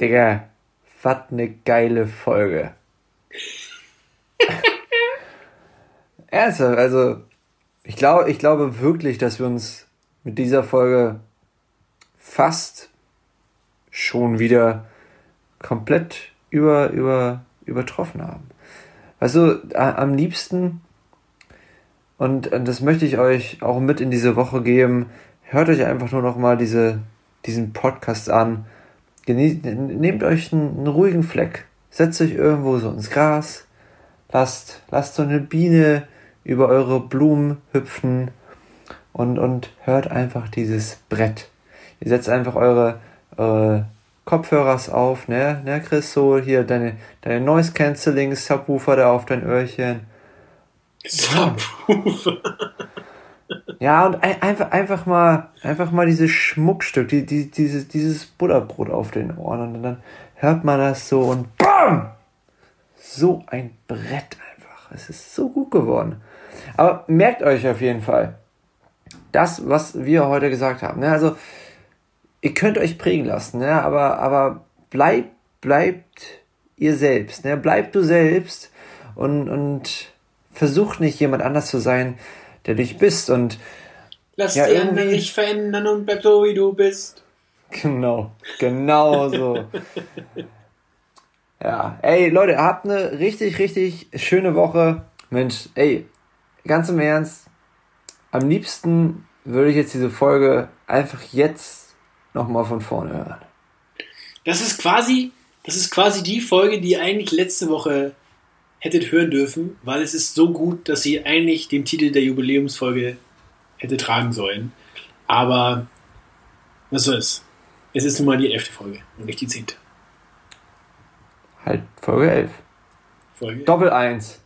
Digga, was ne geile Folge. Ernsthaft, also ich glaube, ich glaube wirklich, dass wir uns mit dieser Folge fast schon wieder komplett über, über, übertroffen haben. Also am liebsten, und das möchte ich euch auch mit in diese Woche geben, hört euch einfach nur noch mal diese, diesen Podcast an. Genießt, nehmt euch einen, einen ruhigen Fleck, setzt euch irgendwo so ins Gras, lasst, lasst so eine Biene über eure Blumen hüpfen und, und hört einfach dieses Brett. Ihr setzt einfach eure, eure Kopfhörers auf, ne, ne, Chris, so hier deine, deine Noise Cancelling Subwoofer da auf dein Öhrchen. Subwoofer. Ja, und ein, einfach, einfach mal, einfach mal dieses Schmuckstück, die, die, dieses, dieses Butterbrot auf den Ohren und dann hört man das so und BAM! So ein Brett einfach. Es ist so gut geworden. Aber merkt euch auf jeden Fall, das, was wir heute gesagt haben. Ne? Also, ihr könnt euch prägen lassen, ne? aber, aber bleibt, bleibt ihr selbst. Ne? Bleibt du selbst und, und versucht nicht jemand anders zu sein, der dich bist. Und Lass ja, die anderen nicht verändern und bleib so, wie du bist. Genau, genau so. ja, ey Leute, habt eine richtig, richtig schöne Woche. Mensch, ey, ganz im Ernst, am liebsten würde ich jetzt diese Folge einfach jetzt nochmal von vorne hören. Das ist quasi, das ist quasi die Folge, die eigentlich letzte Woche hättet hören dürfen, weil es ist so gut, dass sie eigentlich den Titel der Jubiläumsfolge hätte tragen sollen. Aber was soll's? Es ist nun mal die elfte Folge und nicht die zehnte. Halt, Folge 11. Folge Doppel 1.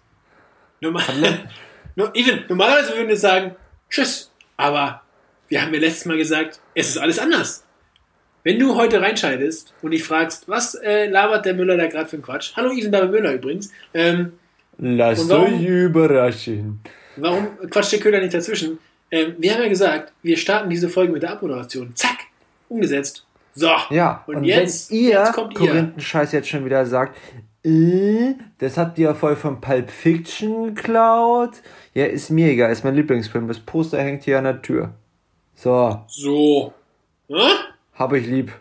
Normal, no, even, normalerweise würden wir sagen, tschüss. Aber wir haben ja letztes Mal gesagt, es ist alles anders. Wenn du heute reinschaltest und dich fragst, was äh, labert der Müller da gerade für ein Quatsch? Hallo, Ivan David Müller übrigens. Ähm, Lass euch überraschen. Warum quatscht der Köhler nicht dazwischen? Ähm, wir haben ja gesagt, wir starten diese Folge mit der Abmoderation. Zack, umgesetzt. So. Ja, und, und jetzt, wenn ihr jetzt kommt Korinthenscheiß jetzt schon wieder sagt, äh, das habt ihr ja voll von Pulp Fiction geklaut. Ja, ist mir egal, ist mein Lieblingsfilm. Das Poster hängt hier an der Tür. So. So. Hä? Hab ich lieb.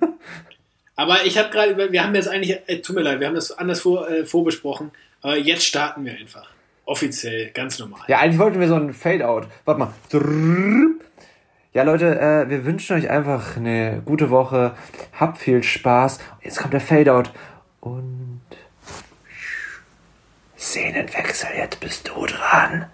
Aber ich habe gerade, wir haben jetzt eigentlich, äh, tut mir leid, wir haben das anders vor, äh, vorbesprochen. Aber jetzt starten wir einfach. Offiziell, ganz normal. Ja, eigentlich wollten wir so ein Fade-out. Warte mal. Ja, Leute, äh, wir wünschen euch einfach eine gute Woche. Habt viel Spaß. Jetzt kommt der Fade-out. Und. Szenenwechsel, jetzt bist du dran.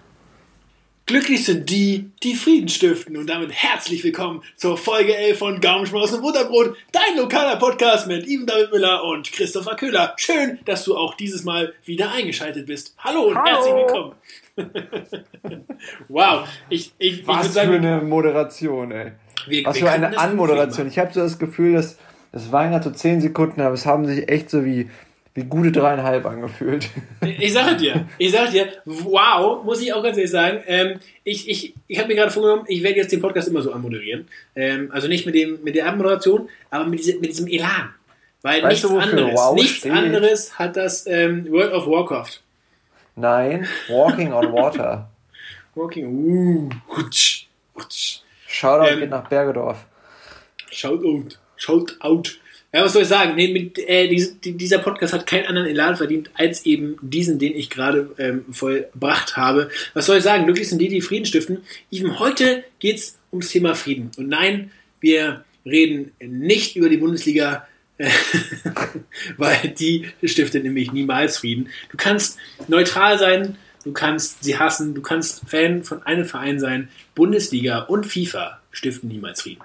Glücklich sind die, die Frieden stiften. Und damit herzlich willkommen zur Folge 11 von Gaumenschmaus und Butterbrot, dein lokaler Podcast mit Ivan David Müller und Christopher Köhler. Schön, dass du auch dieses Mal wieder eingeschaltet bist. Hallo und Hallo. herzlich willkommen. wow, ich, ich, Was ich sagen, für eine Moderation, ey. Wir, Was wir für eine Anmoderation. Ich habe so das Gefühl, dass das waren gerade so 10 Sekunden, aber es haben sich echt so wie wie gute dreieinhalb angefühlt. Ich sage dir, ich sage dir, wow, muss ich auch ganz ehrlich sagen. Ähm, ich ich, ich habe mir gerade vorgenommen, ich werde jetzt den Podcast immer so anmoderieren. Ähm, also nicht mit, dem, mit der Abmoderation, aber mit, diese, mit diesem Elan. Weil weißt nichts, du, anderes, wow nichts anderes hat das ähm, World of Warcraft. Nein, Walking on Water. Walking, uh, hutsch, hutsch. Shoutout ähm, geht nach Bergedorf. Shoutout, Shoutout. Ja, was soll ich sagen? Nee, mit, äh, dies, dieser Podcast hat keinen anderen Elan verdient als eben diesen, den ich gerade ähm, vollbracht habe. Was soll ich sagen? Glücklich sind die, die Frieden stiften. Even heute geht's ums Thema Frieden. Und nein, wir reden nicht über die Bundesliga, äh, weil die stiftet nämlich niemals Frieden. Du kannst neutral sein, du kannst sie hassen, du kannst Fan von einem Verein sein. Bundesliga und FIFA stiften niemals Frieden.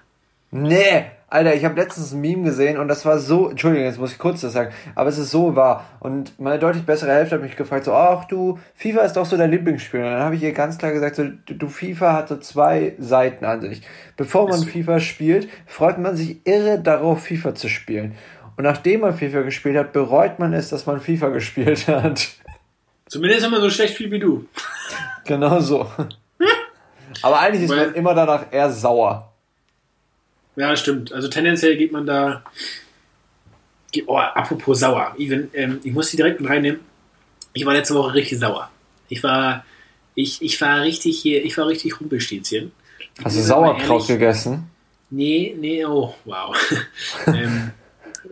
Nee, Alter, ich habe letztens ein Meme gesehen und das war so, Entschuldigung, jetzt muss ich kurz das sagen, aber es ist so wahr. Und meine deutlich bessere Hälfte hat mich gefragt, so, ach du, FIFA ist doch so dein Lieblingsspiel. Und dann habe ich ihr ganz klar gesagt, so, du, FIFA hat so zwei Seiten an sich. Bevor man FIFA spielt, freut man sich irre darauf, FIFA zu spielen. Und nachdem man FIFA gespielt hat, bereut man es, dass man FIFA gespielt hat. Zumindest man so schlecht spielt wie du. Genau so. Aber eigentlich ist man immer danach eher sauer. Ja, stimmt. Also tendenziell geht man da oh, apropos sauer. Even, ähm, ich muss die direkt mit reinnehmen. Ich war letzte Woche richtig sauer. Ich war, ich, ich war richtig hier, ich war richtig Rumpelstilzchen. Hast du Sauerkraut gegessen? Nee, nee, oh, wow. ähm,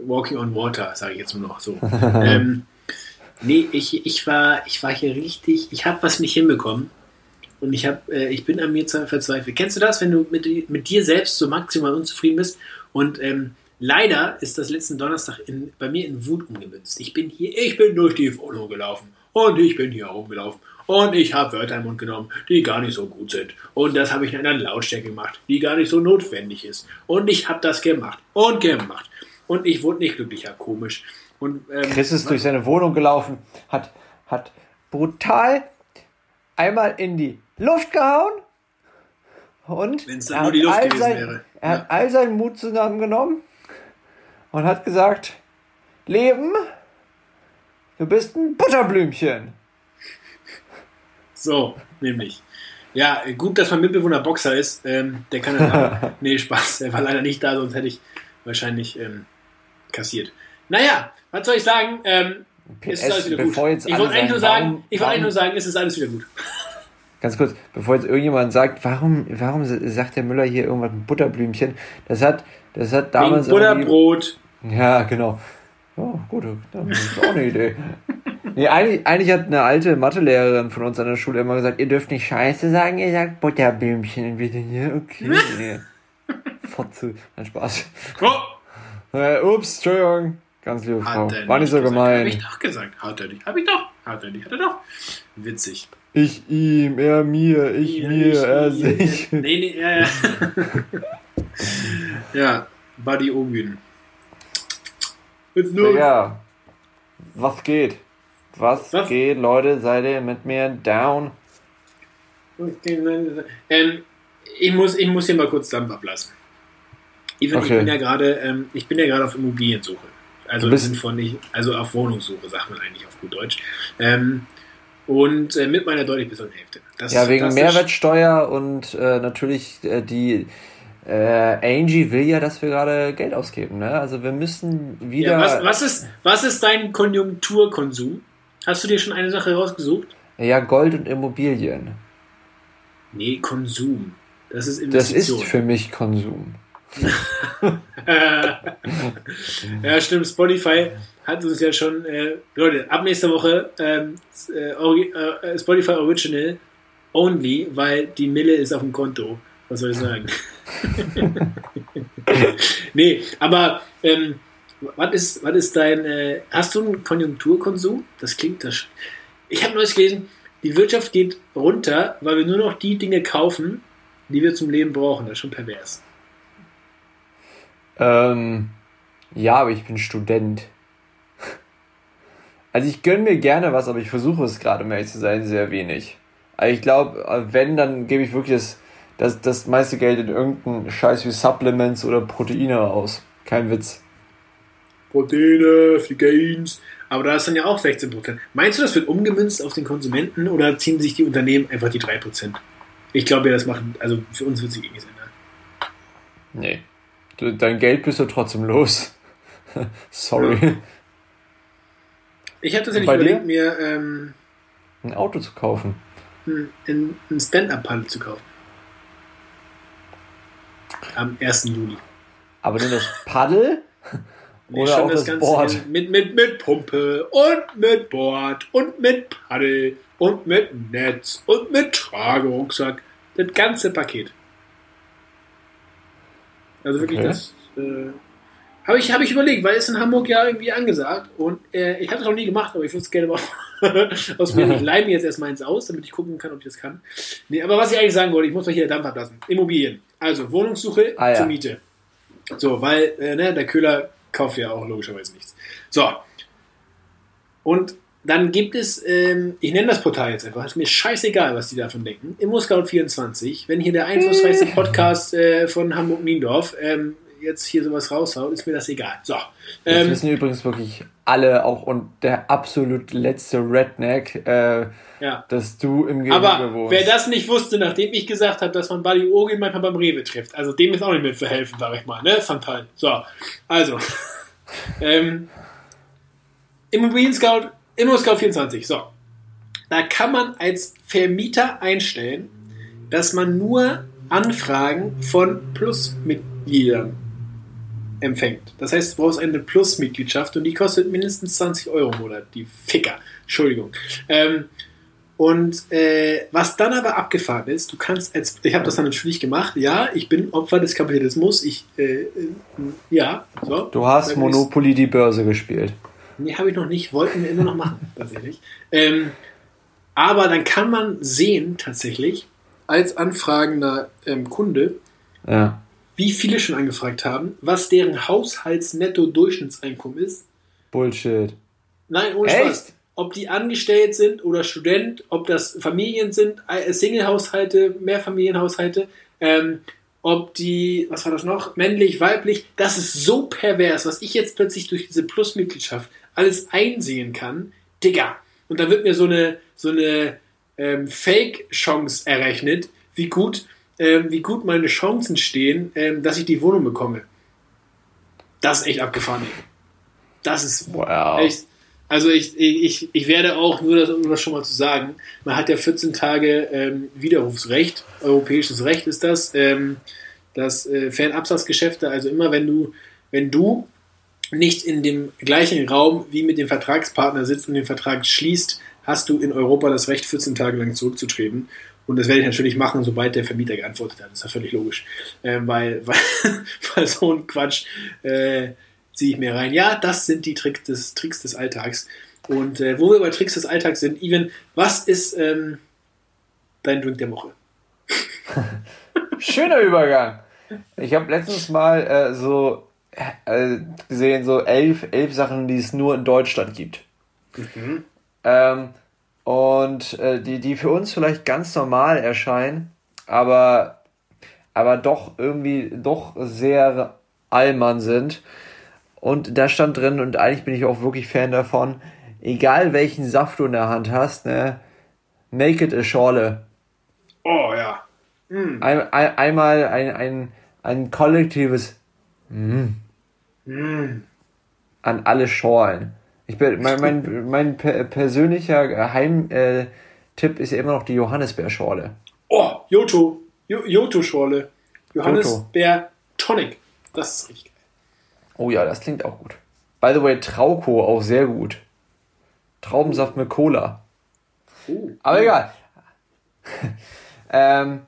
walking on Water, sage ich jetzt nur noch so. ähm, nee, ich, ich, war, ich war hier richtig, ich habe was nicht hinbekommen. Und ich, hab, äh, ich bin an mir verzweifelt. Kennst du das, wenn du mit, mit dir selbst so maximal unzufrieden bist? Und ähm, leider ist das letzten Donnerstag in, bei mir in Wut umgemünzt. Ich bin hier, ich bin durch die Wohnung gelaufen. Und ich bin hier rumgelaufen. Und ich habe Wörter im Mund genommen, die gar nicht so gut sind. Und das habe ich in einer Lautstärke gemacht, die gar nicht so notwendig ist. Und ich habe das gemacht und gemacht. Und ich wurde nicht glücklicher, komisch. Und, ähm, Chris ist durch seine Wohnung gelaufen, hat, hat brutal einmal in die Luft gehauen und er hat, all sein, er ja. hat all seinen Mut zusammengenommen und hat gesagt, Leben, du bist ein Butterblümchen. So, nämlich. Ja, gut, dass mein Mitbewohner Boxer ist. Ähm, der kann dann. nee, Spaß. Er war leider nicht da, sonst hätte ich wahrscheinlich ähm, kassiert. Naja, was soll ich sagen? Ähm, PS, ist alles wieder gut. Ich wollte eigentlich, nur sagen, ich wollt eigentlich nur sagen, es ist alles wieder gut. Ganz kurz, bevor jetzt irgendjemand sagt, warum, warum sagt der Müller hier irgendwas mit Butterblümchen? Das hat, das hat damals. Wegen Butterbrot. Ja, genau. Oh, gut, das ist auch eine Idee. Nee, eigentlich, eigentlich hat eine alte Mathelehrerin von uns an der Schule immer gesagt, ihr dürft nicht Scheiße sagen, ihr sagt Butterblümchen. Und wir sind hier, okay. Nee. Fotze. Nein, Spaß. Oh. Äh, ups, Entschuldigung. Ganz liebe Frau. War nicht so gemein. Hab ich doch gesagt. Hat er nicht. Hab ich doch. Hat er nicht. Hat er doch. Witzig. Ich ihm, er mir, ich mir, mir ich er sich. Nee, nee, ja, ja. ja, Buddy Ogün. Ja, was geht? Was, Was? geht, Leute? Seid ihr mit mir down? Ähm, ich, muss, ich muss hier mal kurz Dampf ablassen. Even, okay. Ich bin ja gerade ähm, ich bin ja gerade auf Immobiliensuche. Also von nicht, also auf Wohnungssuche, sagt man eigentlich auf gut Deutsch. Ähm, und äh, mit meiner deutlich besseren Hälfte. Das ja, wegen Mehrwertsteuer und äh, natürlich äh, die äh, Angie will ja, dass wir gerade Geld ausgeben. Ne? Also wir müssen wieder. Ja, was, was, ist, was ist dein Konjunkturkonsum? Hast du dir schon eine Sache rausgesucht? Ja, Gold und Immobilien. Nee, Konsum. Das ist Investition. Das ist für mich Konsum. ja, stimmt. Spotify hat uns ja schon, äh, Leute, ab nächster Woche ähm, äh, äh, Spotify Original only, weil die Mille ist auf dem Konto. Was soll ich sagen? nee, aber ähm, was ist, was ist dein, äh, hast du einen Konjunkturkonsum? Das klingt das. Ich habe neues gelesen, die Wirtschaft geht runter, weil wir nur noch die Dinge kaufen, die wir zum Leben brauchen. Das ist schon pervers. Ähm, ja, aber ich bin Student. Also ich gönne mir gerne was, aber ich versuche es gerade, um ehrlich zu sein, sehr wenig. Also ich glaube, wenn, dann gebe ich wirklich das, das, das meiste Geld in irgendeinen Scheiß wie Supplements oder Proteine aus. Kein Witz. Proteine, für die Gains. Aber da ist dann ja auch 16%. Meinst du, das wird umgemünzt auf den Konsumenten oder ziehen sich die Unternehmen einfach die 3%? Ich glaube ja, das machen, also für uns wird sich eh nichts ändern. Nee. Du, dein Geld bist du trotzdem los. Sorry. Ja. Ich habe tatsächlich überlegt, mir ähm, ein Auto zu kaufen. Ein, ein Stand-Up-Paddle zu kaufen. Am 1. Juli. Aber nur das Paddel? Nee, Oder auch das, das Board. Mit, mit, mit Pumpe und mit Board und mit Paddel und mit Netz und mit Tragerucksack. Das ganze Paket. Also wirklich okay. das. Äh, habe ich, hab ich überlegt, weil es in Hamburg ja irgendwie angesagt und äh, ich habe es noch nie gemacht, aber ich würde es gerne machen. aus mir. Ich leihe mir jetzt erstmal eins aus, damit ich gucken kann, ob ich das kann. Nee, aber was ich eigentlich sagen wollte, ich muss mal hier Dampf ablassen. Immobilien. Also Wohnungssuche ah, ja. zur Miete. So, weil äh, ne, der Köhler kauft ja auch logischerweise nichts. So. Und dann gibt es, ähm, ich nenne das Portal jetzt einfach, ist mir scheißegal, was die davon denken. ImmoScout24, wenn hier der einflussreichste Podcast äh, von Hamburg-Niendorf ähm, jetzt hier sowas raushaut, ist mir das egal. So. Ähm, wissen übrigens wirklich alle auch und der absolut letzte Redneck, äh, ja. dass du im Gegenüber Aber wohnst. wer das nicht wusste, nachdem ich gesagt habe, dass man Buddy Ogin manchmal beim Rewe trifft, also dem ist auch nicht mit verhelfen, sag ich mal, ne? Fantal. So, also. Ähm, Immobilien Scout, Immo Scout 24, so. Da kann man als Vermieter einstellen, dass man nur Anfragen von Plus-Mitgliedern empfängt. Das heißt, du brauchst eine Plus-Mitgliedschaft und die kostet mindestens 20 Euro im Monat. Die Ficker. Entschuldigung. Ähm, und äh, was dann aber abgefahren ist, du kannst als, ich habe das dann natürlich gemacht, ja, ich bin Opfer des Kapitalismus, ich, äh, äh ja, so. Du hast Monopoly die Börse gespielt. Nee, habe ich noch nicht, wollten wir immer noch machen, tatsächlich. Ähm, aber dann kann man sehen, tatsächlich, als anfragender ähm, Kunde, ja. Wie viele schon angefragt haben, was deren Haushaltsnetto-Durchschnittseinkommen ist. Bullshit. Nein, ohne Echt? Spaß. Ob die angestellt sind oder Student, ob das Familien sind, äh, Single-Haushalte, Mehrfamilienhaushalte, ähm, ob die, was war das noch, männlich, weiblich, das ist so pervers, was ich jetzt plötzlich durch diese Plus-Mitgliedschaft alles einsehen kann, Digga. Und da wird mir so eine, so eine ähm, Fake-Chance errechnet, wie gut, ähm, wie gut meine Chancen stehen, ähm, dass ich die Wohnung bekomme. Das ist echt abgefahren. Ey. Das ist wow. echt. Also ich, ich, ich werde auch, nur das, um das schon mal zu sagen, man hat ja 14 Tage ähm, Widerrufsrecht, europäisches Recht ist das, ähm, das äh, Fernabsatzgeschäfte, also immer wenn du, wenn du nicht in dem gleichen Raum wie mit dem Vertragspartner sitzt und den Vertrag schließt, hast du in Europa das Recht, 14 Tage lang zurückzutreten. Und das werde ich natürlich machen, sobald der Vermieter geantwortet hat. Das ist ja völlig logisch. Ähm, weil, weil, weil so ein Quatsch äh, ziehe ich mir rein. Ja, das sind die Tricks des, Tricks des Alltags. Und äh, wo wir bei Tricks des Alltags sind, Ivan, was ist ähm, dein Drink der Woche? Schöner Übergang. Ich habe letztens mal äh, so äh, gesehen, so elf, elf Sachen, die es nur in Deutschland gibt. Mhm. Ähm, und äh, die, die für uns vielleicht ganz normal erscheinen, aber, aber doch irgendwie doch sehr Allmann sind. Und da stand drin, und eigentlich bin ich auch wirklich Fan davon, egal welchen Saft du in der Hand hast, ne, make it a Schorle. Oh ja. Mm. Ein, ein, einmal ein, ein, ein kollektives mm. Mm. an alle Schorlen. Ich bin, mein, mein, mein persönlicher Geheimtipp ist ja immer noch die Johannisbeerschorle. Oh, Joto. Joto-Schorle. Johannisbeer Tonic. Das ist richtig geil. Oh ja, das klingt auch gut. By the way, Trauko auch sehr gut. Traubensaft mit Cola. Oh, Aber oh. egal. ähm,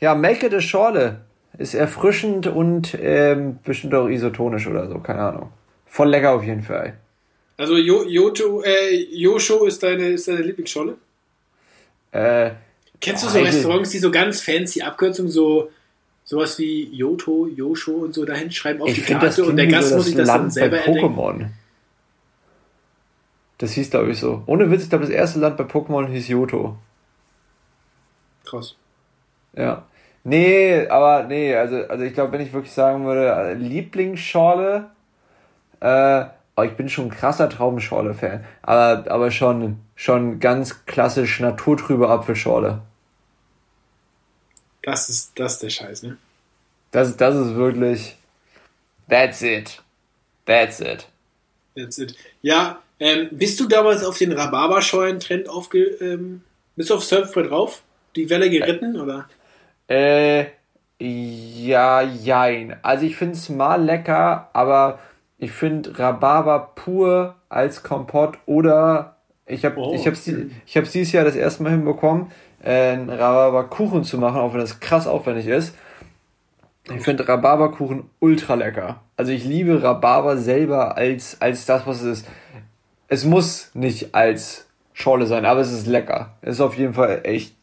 ja, it a Schorle. Ist erfrischend und ähm, bestimmt auch isotonisch oder so, keine Ahnung. Voll lecker auf jeden Fall. Also jo, Joto, äh, Yosho ist deine, ist deine Lieblingsscholle? Äh, Kennst du so Restaurants, die so ganz fancy Abkürzungen, so sowas wie Yoto, Yosho und so dahin schreiben auf ich die Karte und der Gast muss sich das Land dann selber bei Pokémon. Das hieß, glaube ich, so. Ohne Witz, ich glaube, das erste Land bei Pokémon hieß Yoto. Krass. Ja. Nee, aber nee, also, also ich glaube, wenn ich wirklich sagen würde, Lieblingsschorle, äh, ich bin schon ein krasser Traubenschorle-Fan. Aber, aber schon, schon ganz klassisch naturtrübe Apfelschorle. Das ist, das ist der Scheiß, ne? Das, das ist wirklich. That's it. That's it. That's it. Ja, ähm, bist du damals auf den Rhabarberschollen-Trend aufge. Ähm, bist du auf Surfbrett drauf? Die Welle geritten, oder? Äh, ja, jein. Also ich finde es mal lecker, aber ich finde Rhabarber pur als Kompott oder ich habe oh, ich habe ich habe dieses Jahr das erste Mal hinbekommen, äh, einen Rhabarberkuchen zu machen, auch wenn das krass aufwendig ist. Ich finde Rhabarberkuchen ultra lecker. Also ich liebe Rhabarber selber als als das was es ist. Es muss nicht als Schorle sein, aber es ist lecker. Es ist auf jeden Fall echt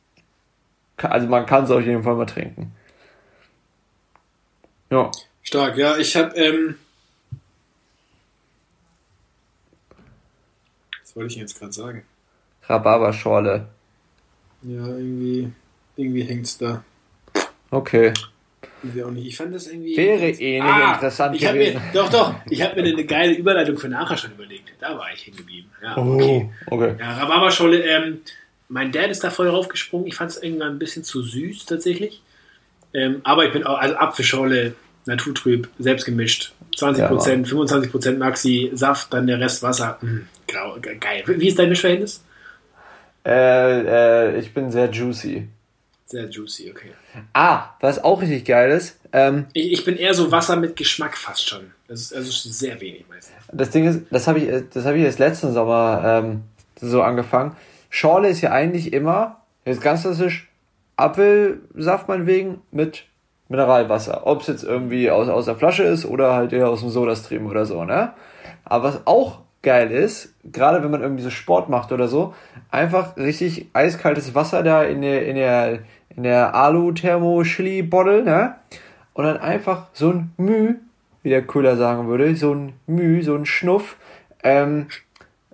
also man kann es auf jeden Fall mal trinken. Ja. Stark, ja. Ich habe ähm, wollte ich jetzt gerade sagen? Rhabarberschorle. Ja, irgendwie, irgendwie hängt es da. Okay. Ich fand das irgendwie. Wäre eh nicht ah, interessant gewesen. Mir, doch, doch. Ich habe mir eine geile Überleitung für nachher schon überlegt. Da war ich hängen geblieben. Ja, oh, okay. Oh, okay. Ja, Rhabarberscholle. Ähm, mein Dad ist da voll draufgesprungen. Ich fand es irgendwann ein bisschen zu süß tatsächlich. Ähm, aber ich bin auch, also Apfelschorle naturtrüb, selbst gemischt. 20%, Mann. 25% Maxi, Saft, dann der Rest Wasser. Mm, grau, ge- geil. Wie ist dein Mischverhältnis? Äh, äh, ich bin sehr juicy. Sehr juicy, okay. Ah, was auch richtig geil ist, ähm, Ich, ich bin eher so Wasser mit Geschmack fast schon. Das ist also sehr wenig meistens. das Ding ist, das habe ich, das habe ich erst letzten Sommer ähm, so angefangen. Schorle ist ja eigentlich immer, jetzt ganz klassisch, Apfelsaft meinetwegen mit Mineralwasser. Ob es jetzt irgendwie aus, aus der Flasche ist oder halt eher aus dem Sodastream oder so, ne? Aber was auch geil ist, gerade wenn man irgendwie so Sport macht oder so, einfach richtig eiskaltes Wasser da in der, in der, in der Alu-Thermo-Chili-Bottle, ne? Und dann einfach so ein Müh, wie der Köhler sagen würde, so ein Müh, so ein Schnuff, ähm,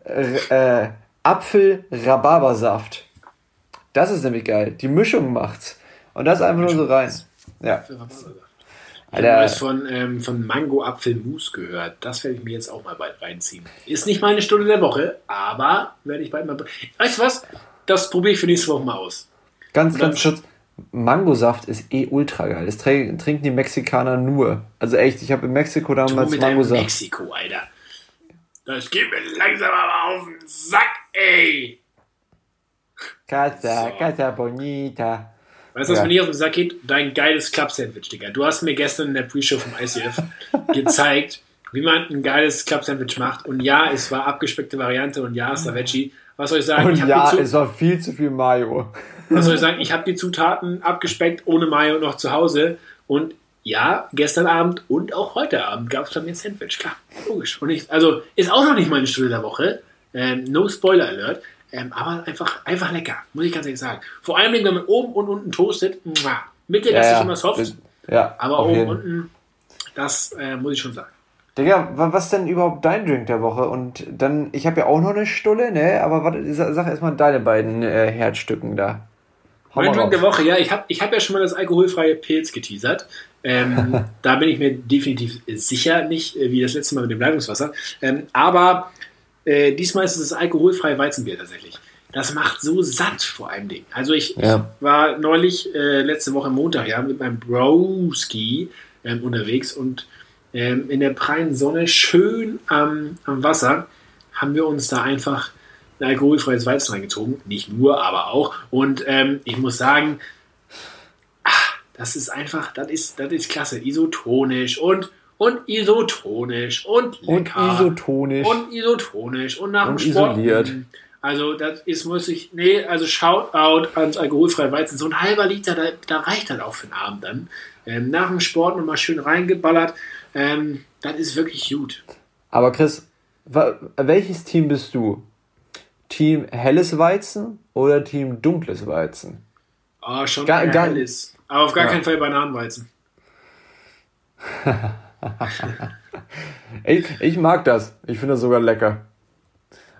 äh, Apfel-Rhabarbersaft. Das ist nämlich geil. Die Mischung macht's. Und das einfach nur so rein. Ja. Ich habe Alter. neues von, ähm, von Mango-Apfel-Mousse gehört. Das werde ich mir jetzt auch mal bald reinziehen. Ist nicht meine Stunde der Woche, aber werde ich bald mal. Weißt du was? Das probiere ich für nächste Woche mal aus. Ganz, ganz kurz. Mangosaft ist eh ultra geil. Das trinken die Mexikaner nur. Also echt, ich habe in Mexiko damals Mangosaft. Mexiko, Alter. Das geht mir langsam aber auf den Sack, ey. Casa, So. Casa Bonita. Weißt du, was Ja. mir nicht auf den Sack geht? Dein geiles Club-Sandwich, Digga. Du hast mir gestern in der Pre-Show vom ICF gezeigt, wie man ein geiles Club-Sandwich macht. Und ja, es war abgespeckte Variante und ja, es war Veggie. Was soll ich sagen? Und ich ja, es war viel zu viel Mayo. Was soll ich sagen? Ich habe die Zutaten abgespeckt ohne Mayo noch zu Hause. Und ja, gestern Abend und auch heute Abend gab es bei mir ein Sandwich. Klar, logisch. Und ich, also ist auch noch nicht meine Stunde der Woche. Ähm, no Spoiler Alert. Ähm, aber einfach, einfach lecker, muss ich ganz ehrlich sagen. Vor allem, wenn man oben und unten toastet. Mua. Mitte lasse ich immer soft, Ja, aber oben und unten, das äh, muss ich schon sagen. Digga, wa- was denn überhaupt dein Drink der Woche? Und dann, ich habe ja auch noch eine Stulle, ne? Aber warte, sa- sag erstmal deine beiden äh, Herzstücken da. Hau Mein Drink der. Woche, ja, ich habe ich hab ja schon mal das alkoholfreie Pilz geteasert. Ähm, da bin ich mir definitiv sicher, nicht äh, wie das letzte Mal mit dem Leitungswasser. Ähm, aber äh, diesmal ist es das alkoholfreie Weizenbier tatsächlich. Das macht so satt vor allem Ding. Also ich, Ja. war neulich, äh, letzte Woche Montag, ja, mit meinem Broski ähm, unterwegs und ähm, in der prallen Sonne schön am, am Wasser haben wir uns da einfach ein alkoholfreies Weizen reingezogen. Nicht nur, aber auch. Und ähm, ich muss sagen, ah, das ist einfach, das ist, das ist klasse. Isotonisch und, und isotonisch und Und lecker. isotonisch. Und isotonisch und nach Und dem Sport. isoliert. Also das ist, muss ich, nee, also Shoutout ans alkoholfreie Weizen. So ein halber Liter, da, da reicht halt auch für den Abend dann. Ähm, nach dem Sport nochmal schön reingeballert. Ähm, das ist wirklich gut. Aber Chris, welches Team bist du? Team helles Weizen oder Team dunkles Weizen? Oh, schon Ga- eher ga- helles. Aber auf gar Ja. keinen Fall Bananenweizen. Ich, ich mag das. Ich finde das sogar lecker.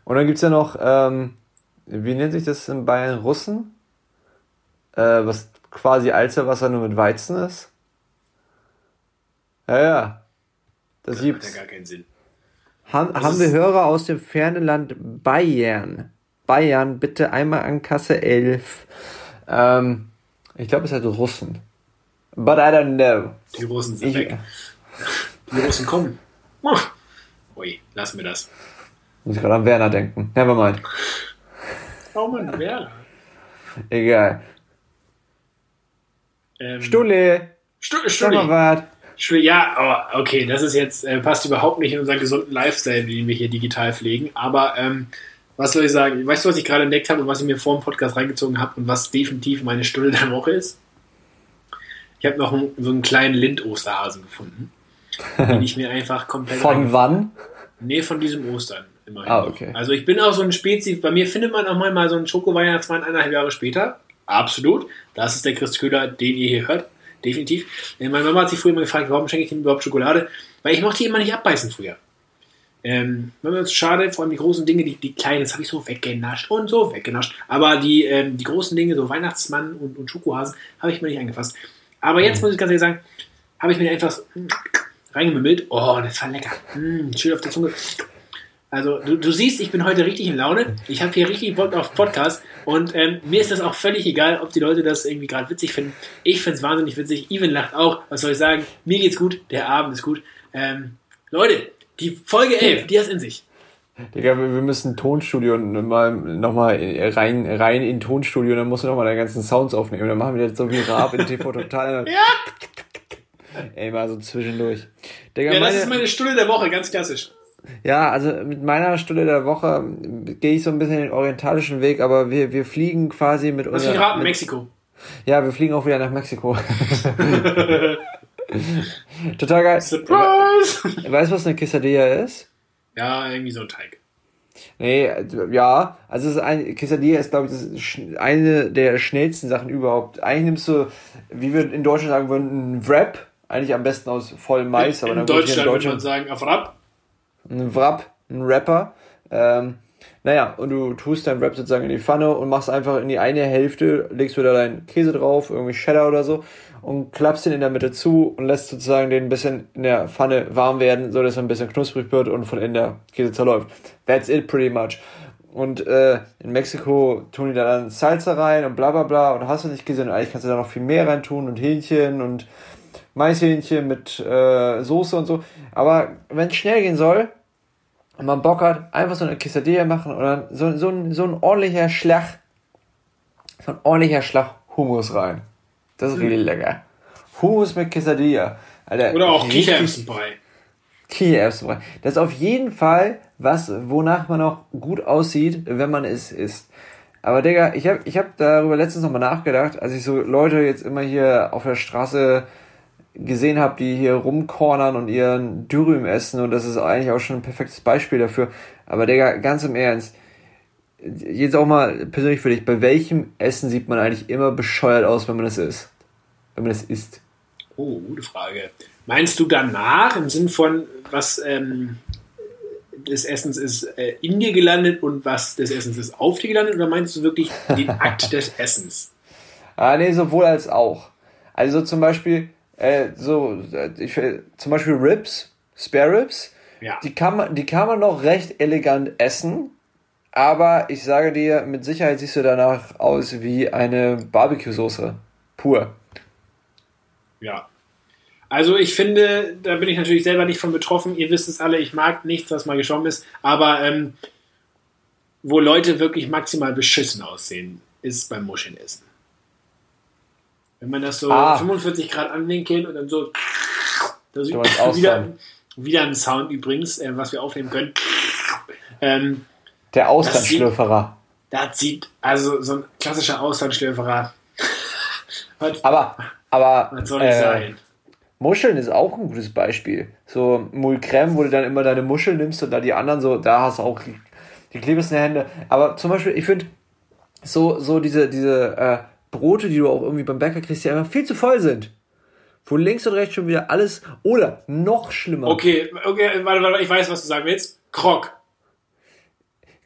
Und dann gibt's ja noch, ähm, wie nennt sich das in Bayern? Russen? Äh, was quasi Alsterwasser nur mit Weizen ist? Ja, ja. Das Das macht gibt's. ja gar keinen Sinn. Haben, haben wir Hörer aus dem fernen Land Bayern? Bayern, bitte einmal an Kasse 11. Ähm, ich glaube, es heißt Russen. But I don't know. Die Russen sind Ich, weg. Die Russen kommen. Oh. Ui, lassen wir das. muss gerade an Werner denken. Nevermind. Oh Mann, wer? Egal. Ähm, Stulle, Stu sag Stulli. mal was. Stulli, Ja, aber okay, das ist jetzt, äh, passt überhaupt nicht in unseren gesunden Lifestyle, den wir hier digital pflegen. Aber ähm, was soll ich sagen? Weißt du, was ich gerade entdeckt habe und was ich mir vor dem Podcast reingezogen habe und was definitiv meine Stunde der Woche ist? Ich habe noch einen, so einen kleinen Lind-Osterhasen gefunden, den ich mir einfach komplett Von wann? Nee, von diesem Ostern. Immerhin. Ah, okay. Also ich bin auch so ein Spezi. Bei mir findet man auch mal, so einen Schoko-Weihnachtsmann eineinhalb Jahre später. Absolut. Das ist der Chris Köhler, den ihr hier hört. Definitiv. Äh, Meine Mama hat sich früher immer gefragt, warum schenke ich ihm überhaupt Schokolade? Weil ich mochte die immer nicht abbeißen früher. Ähm, mir das schade, vor allem die großen Dinge, die, die kleinen, das habe ich so weggenascht und so weggenascht. Aber die, ähm, die großen Dinge, so Weihnachtsmann und, und Schokohasen, habe ich mir nicht angefasst. Aber jetzt muss ich ganz ehrlich sagen, habe ich mir einfach reingemümmelt. Oh, das war lecker. Mm, schön auf der Zunge. Also du, du siehst, ich bin heute richtig in Laune. Ich habe hier richtig Bock auf Podcast und ähm, mir ist das auch völlig egal, ob die Leute das irgendwie gerade witzig finden. Ich finde es wahnsinnig witzig. Even lacht auch. Was soll ich sagen? Mir geht's gut. Der Abend ist gut. Ähm, Leute, die Folge 11, die hat in sich. Digga, wir wir müssen Tonstudio mal nochmal rein, rein in Tonstudio, dann musst du nochmal deine ganzen Sounds aufnehmen. Dann machen wir jetzt so wie Raab in TV Total. Ja, Ey, mal so zwischendurch. Digga, ja das meine- ist meine Stunde der Woche, ganz klassisch. Ja, also mit meiner Stunde der Woche gehe ich so ein bisschen den orientalischen Weg, aber wir, wir fliegen quasi mit für ein unserer- Raten? mit, Mexiko. Ja, wir fliegen auch wieder nach Mexiko. Total geil. Surprise! Weißt du, was eine Quesadilla ist? Ja, irgendwie so ein Teig. Nee, ja, also es ist ein, Quesadilla ist, glaube ich, eine der schnellsten Sachen überhaupt. Eigentlich nimmst du, wie wir in Deutschland sagen würden, einen Wrap, eigentlich am besten aus vollem Mais, aber in dann wird hier Deutschland würde man sagen, auf Rap. ein Wrap, ein Rapper. Ähm, naja, und du tust dein Wrap sozusagen in die Pfanne und machst einfach in die eine Hälfte, legst du da deinen Käse drauf, irgendwie Cheddar oder so, und klappst den in der Mitte zu und lässt sozusagen den ein bisschen in der Pfanne warm werden, so dass er ein bisschen knusprig wird und von innen der Käse zerläuft. That's it pretty much. Und äh, in Mexiko tun die da dann Salsa rein und bla bla bla und hast du nicht gesehen, eigentlich kannst du da noch viel mehr rein tun und Hähnchen und Maishähnchen mit äh, Soße und so. Aber wenn es schnell gehen soll, und man Bock hat, einfach so eine Quesadilla machen dann so, so, ein, so ein ordentlicher Schlag, so ein ordentlicher Schlag Hummus rein. Das ist richtig lecker. Hummus mit Quesadilla. Alter, Oder auch Kichererbsenbrei. Kichererbsenbrei. Das ist auf jeden Fall was, wonach man auch gut aussieht, wenn man es isst. Aber Digga, ich habe ich hab darüber letztens nochmal nachgedacht, als ich so Leute jetzt immer hier auf der Straße gesehen habe, die hier rumkornern und ihren Dürüm essen und das ist eigentlich auch schon ein perfektes Beispiel dafür. Aber Digga, ganz im Ernst, jetzt auch mal persönlich für dich, bei welchem Essen sieht man eigentlich immer bescheuert aus, wenn man es isst? Wenn man es isst. Oh, gute Frage. Meinst du danach im Sinn von, was ähm, des Essens ist äh, in dir gelandet und was des Essens ist auf dir gelandet? Oder meinst du wirklich den Akt des Essens? Ah, nee, sowohl als auch. Also zum Beispiel, äh, so, äh, ich, äh, zum Beispiel Ribs, Spare Ribs, Ja. die kann man, die kann man noch recht elegant essen, aber ich sage dir, mit Sicherheit siehst du danach aus wie eine Barbecue-Soße. Pur. Ja. Also ich finde, da bin ich natürlich selber nicht von betroffen. Ihr wisst es alle, ich mag nichts, was mal geschwommen ist. Aber ähm, wo Leute wirklich maximal beschissen aussehen, ist beim Muschelenessen. Wenn man das so Ah. 45 Grad anwinkelt und dann so... Da sieht meinst wieder, wieder ein Sound übrigens, äh, was wir aufnehmen können. Ähm, Der Austernschlürferer. das sieht, also so ein klassischer Austernschlürferer. was, Aber, aber, was soll äh, sagen? Muscheln ist auch ein gutes Beispiel. So Moule Crème, wo du dann immer deine Muscheln nimmst und da die anderen so, da hast du auch die, die klebsten Hände. Aber zum Beispiel, ich finde, so, so diese, diese äh, Brote, die du auch irgendwie beim Bäcker kriegst, die einfach viel zu voll sind. Wo links und rechts schon wieder alles, oder noch schlimmer, Okay, okay, warte, warte, ich weiß, was du sagen willst. Krog.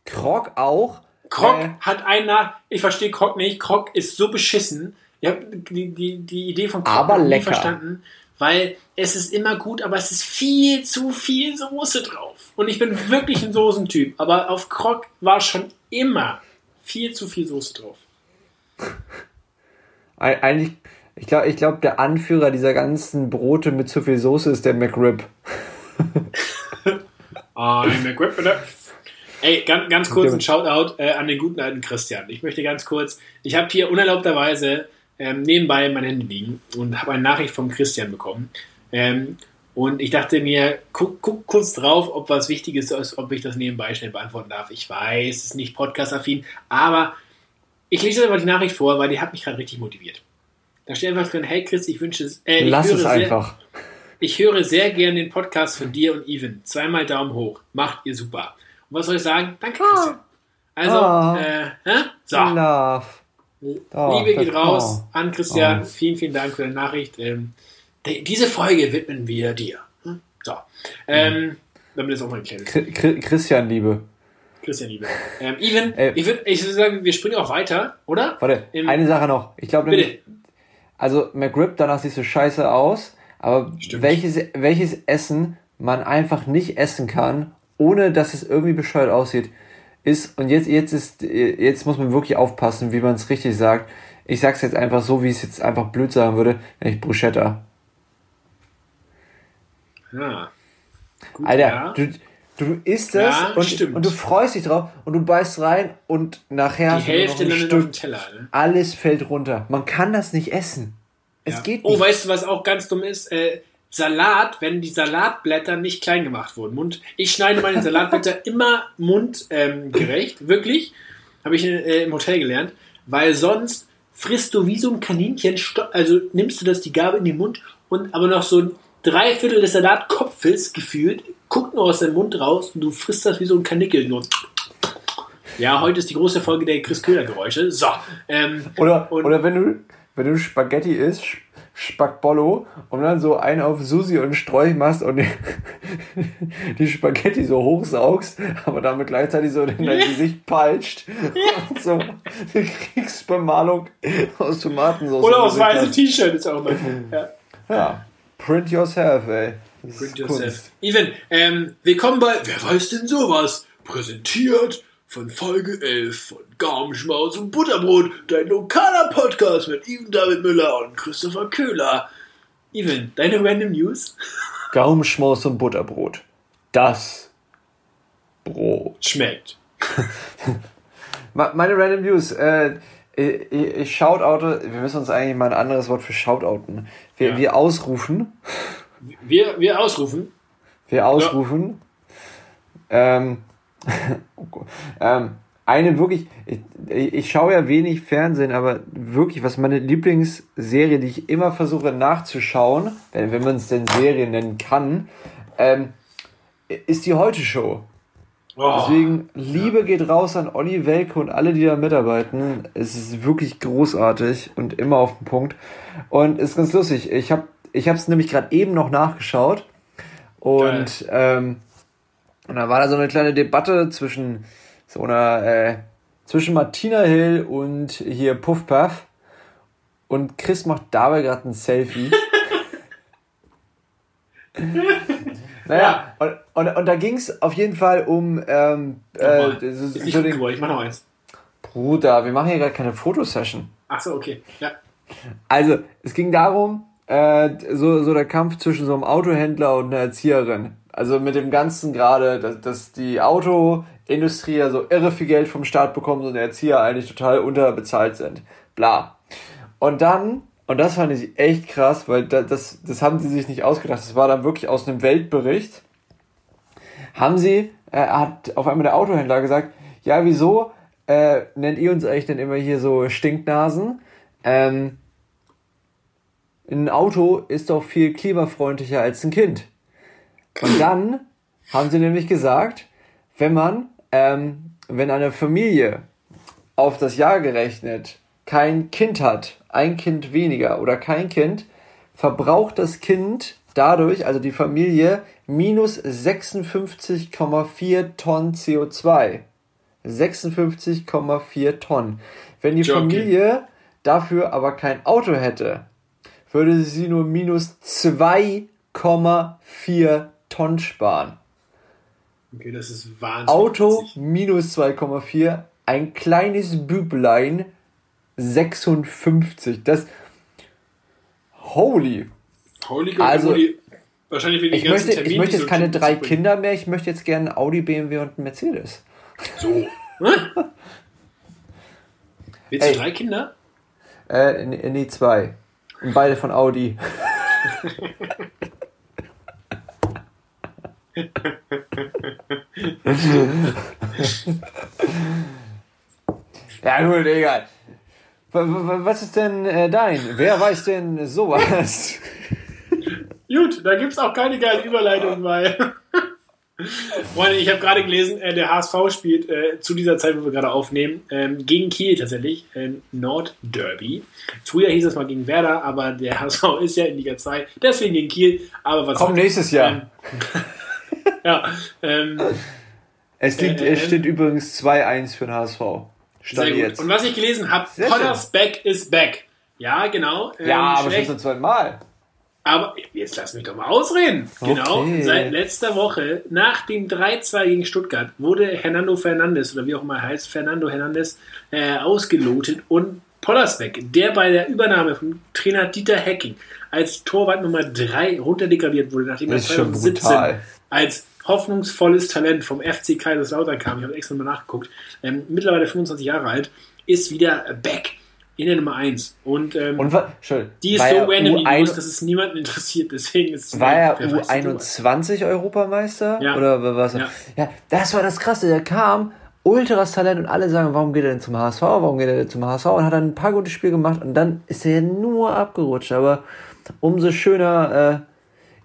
Krog auch. Krog Äh, hat einen nach. Ich verstehe Krog nicht. Krog ist so beschissen. Ich habe die, die, die Idee von Krog Aber lecker. verstanden, weil es ist immer gut, aber es ist viel zu viel Soße drauf. Und ich bin wirklich ein Soßentyp, aber auf Krog war schon immer viel zu viel Soße drauf. Eig- Eigentlich, ich glaube, ich glaub, der Anführer dieser ganzen Brote mit zu viel Soße ist der McRib. Ein McRib, bitte. Ey, ganz, ganz kurz ein. Shoutout äh, an den guten alten Christian. Ich möchte ganz kurz, ich habe hier unerlaubterweise ähm, nebenbei mein Handy liegen und habe eine Nachricht vom Christian bekommen. Ähm, und ich dachte mir, guck, guck kurz drauf, ob was Wichtiges ist, ob ich das nebenbei schnell beantworten darf. Ich weiß, es ist nicht podcast-affin, aber ich lese einfach die Nachricht vor, weil die hat mich gerade richtig motiviert. Da steht einfach drin, hey Chris, ich wünsche es. Äh, ich Lass höre es sehr- einfach. ich höre sehr gern den Podcast von dir und Even. Zweimal Daumen hoch. Macht ihr super. Und was soll ich sagen? Danke, Christian. Also, Ah. äh, hä? so. Love. Oh, Liebe geht raus oh. an Christian. Oh. Vielen, vielen Dank für deine Nachricht. Ähm, die- diese Folge widmen wir dir. Hm? So. Ähm, damit ist auch mal geklärt. ist. Chri- Chri- Christian, Liebe. Christian, Liebe. Ähm, Even, Ey. ich würde ich würd sagen, wir springen auch weiter, oder? Warte, Im- eine Sache noch. Ich glaube also McRib, danach siehst du scheiße aus, aber Stimmt. welches, welches Essen man einfach nicht essen kann, ohne dass es irgendwie bescheuert aussieht, ist, und jetzt, jetzt ist, jetzt muss man wirklich aufpassen, wie man es richtig sagt. Ich sag's jetzt einfach so, wie ich es jetzt einfach blöd sagen würde, nämlich Bruschetta. Ja. Gut, Alter, ja. du, du isst es ja, und, und, du freust dich drauf und du beißt rein und nachher Die Hälfte landet auf dem Teller. Ne? Alles fällt runter. Man kann das nicht essen. Es ja. geht oh, nicht. Oh, weißt du, was auch ganz dumm ist? Äh, Salat, wenn die Salatblätter nicht klein gemacht wurden. Mund, ich schneide meine Salatblätter immer mundgerecht, ähm, wirklich. Habe ich äh, im Hotel gelernt. Weil sonst frisst du wie so ein Kaninchen, also nimmst du das die Gabel in den Mund und aber noch so drei Viertel des Salatkopfes gefühlt, guckt nur aus deinem Mund raus und du frisst das wie so ein Kanickel. Nur. Ja, heute ist die große Folge der Chris Köhler Geräusche. So. Ähm, oder, oder wenn du, wenn du Spaghetti isst, Spackbollo und dann so einen auf Susi und Strolch machst und die, die Spaghetti so hochsaugst, aber damit gleichzeitig so in dein Gesicht peitscht und so eine Kriegsbemalung aus Tomatensauce. Oder aus weißem T-Shirt ist auch mal. Ja. ja. Print yourself, ey. Das Print yourself. Even, ähm, willkommen bei Wer weiß denn sowas? Präsentiert von Folge 11 von Gaumenschmaus und Butterbrot, dein lokaler Podcast mit Even David Müller und Christopher Köhler. Even, deine Random News? Gaumenschmaus und Butterbrot. Das Brot. Schmeckt. Meine Random News. Äh, ich, ich shoutoute, wir müssen uns eigentlich mal ein anderes Wort für shoutouten. Wir, ja. wir ausrufen. Wir, wir ausrufen. Wir ausrufen. Ja. Ähm, oh ähm, eine wirklich, ich, ich schaue ja wenig Fernsehen, aber wirklich, was meine Lieblingsserie, die ich immer versuche nachzuschauen, wenn, wenn man es denn Serie nennen kann, ähm, ist die Heute Show. Oh. Deswegen, Liebe geht raus an Olli Welke und alle, die da mitarbeiten. Es ist wirklich großartig und immer auf den Punkt. Und ist ganz lustig. Ich habe ich es nämlich gerade eben noch nachgeschaut. Und, ähm, und da war da so eine kleine Debatte zwischen so einer, äh, zwischen Martina Hill und hier Puff Puff. Und Chris macht dabei gerade ein Selfie. Naja, ja. und, und, und da ging es auf jeden Fall um. Ähm, äh, so, so den, ich mach noch eins. Bruder, wir machen hier gerade keine Fotosession. Achso, okay. Ja. Also, es ging darum, äh, so, so der Kampf zwischen so einem Autohändler und einer Erzieherin. Also mit dem Ganzen gerade, dass, dass die Autoindustrie ja so irre viel Geld vom Staat bekommt und der Erzieher eigentlich total unterbezahlt sind. Bla. Und dann und das fand ich echt krass, weil das, das haben sie sich nicht ausgedacht. Das war dann wirklich aus einem Weltbericht. Haben sie, äh, hat auf einmal der Autohändler gesagt, ja, wieso äh, nennt ihr uns eigentlich denn immer hier so Stinknasen? Ähm, ein Auto ist doch viel klimafreundlicher als ein Kind. Und dann haben sie nämlich gesagt, wenn man, ähm, wenn eine Familie auf das Jahr gerechnet kein Kind hat, ein Kind weniger oder kein Kind, verbraucht das Kind dadurch, also die Familie, minus 56,4 Tonnen CO2. 56,4 Tonnen. Wenn die Joking. Familie dafür aber kein Auto hätte, würde sie nur minus 2,4 Tonnen sparen. Okay, das ist wahnsinnig. Auto minus 2,4, ein kleines Büblein 56. Das. Holy. Holy also, Holy. Wahrscheinlich wegen ich möchte, Termin, ich möchte jetzt keine drei Kinder mehr, ich möchte jetzt gerne Audi, BMW und Mercedes. So. Willst du drei Kinder? Äh, nee, zwei. Und beide von Audi. ja, gut, egal. Was ist denn äh, dein? Wer weiß denn sowas? Gut, da gibt es auch keine geile Überleitung, weil. Freunde, ich habe gerade gelesen, äh, der HSV spielt äh, zu dieser Zeit, wo wir gerade aufnehmen, ähm, gegen Kiel tatsächlich, ähm, Nordderby. Früher hieß es mal gegen Werder, aber der HSV ist ja in Liga 2, deswegen gegen Kiel. Aber was Komm nächstes Jahr. Ähm, ja. Ähm, es, liegt, äh, es steht übrigens 2-1 für den HSV. Stand Sehr gut. Jetzt. Und was ich gelesen habe, Potter's back is back. Ja, genau. Ähm, ja, aber schon zum zweiten Mal. Aber jetzt lass mich doch mal ausreden. Genau, Okay. seit letzter Woche, nach dem 3-2 gegen Stuttgart, wurde Hernando Fernandes, oder wie auch immer er heißt, Fernando Hernandez, äh, ausgelotet und Pollersbeck, der bei der Übernahme von Trainer Dieter Hecking als Torwart Nummer 3 runterdegradiert wurde, nachdem er Das ist schon 2017 brutal. als hoffnungsvolles Talent vom FC Kaiserslautern kam, ich habe extra mal nachgeguckt, ähm, mittlerweile 25 Jahre alt, ist wieder back in der Nummer 1. Und, ähm, Und Entschuldigung, die ist so random die U1 News, dass es niemanden interessiert, deswegen ist es War er wer weiß, sowas. U21 Europameister? Ja. Oder was? Ja. Ja. das war das Krasse. Der kam, ultras Talent und alle sagen, warum geht er denn zum HSV? Warum geht er denn zum HSV? Und hat dann ein paar gute Spiele gemacht und dann ist er nur abgerutscht. Aber umso schöner, äh,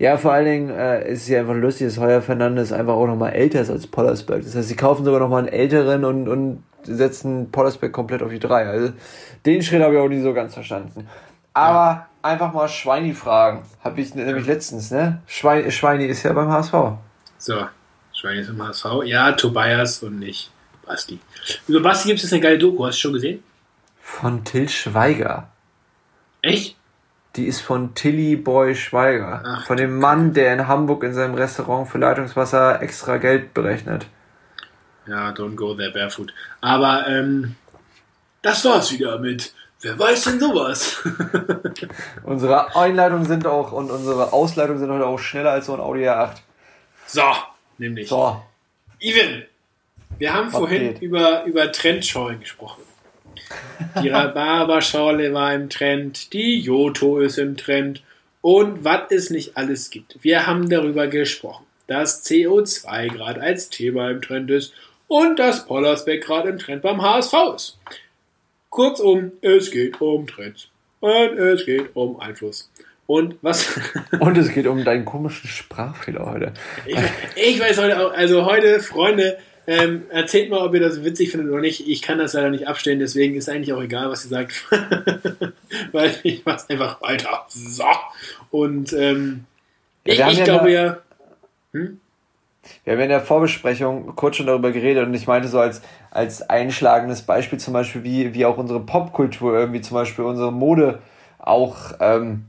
ja, vor allen Dingen äh, ist es ja einfach lustig, dass Heuer Fernandes einfach auch nochmal älter ist als Pollersberg. Das heißt, sie kaufen sogar nochmal einen älteren und, und setzen Pollersberg komplett auf die drei. Also den Schritt habe ich auch nie so ganz verstanden. Aber einfach mal Schweini fragen. Habe ich nämlich letztens, ne? Schweini, Schweini ist ja beim HSV. So, Schwein ist im HSV. Ja, Tobias und nicht Basti. Über Basti gibt es jetzt eine geile Doku, hast du schon gesehen? Von Till Schweiger. Echt? Die ist von Tilly Boy Schweiger. Ach, von dem Mann, der in Hamburg in seinem Restaurant für Leitungswasser extra Geld berechnet. Ja, don't go there barefoot. Aber ähm, das war's wieder mit Wer weiß denn sowas? Unsere Einleitungen sind auch und unsere Ausleitungen sind heute auch schneller als so ein Audi R8. so, nämlich. So, Even, wir haben Was vorhin geht? über, über Trendschalen gesprochen. Die Rhabarberschale war im Trend, die Joto ist im Trend und was es nicht alles gibt. Wir haben darüber gesprochen, dass CO2 gerade als Thema im Trend ist und dass Pollersbeck gerade im Trend beim HSV ist. Kurzum, es geht um Trends und es geht um Einfluss. Und was und es geht um deinen komischen Sprachfehler heute. Ich, ich weiß heute auch, also heute, Freunde, ähm, erzählt mal, ob ihr das witzig findet oder nicht. Ich kann das leider nicht abstellen, deswegen ist eigentlich auch egal, was ihr sagt. Weil ich mach's einfach weiter. So. Und ähm, ich, ich glaube ja, Wir haben in der Vorbesprechung kurz schon darüber geredet und ich meinte so als, als einschlagendes Beispiel zum Beispiel, wie, wie auch unsere Popkultur irgendwie zum Beispiel unsere Mode auch ähm,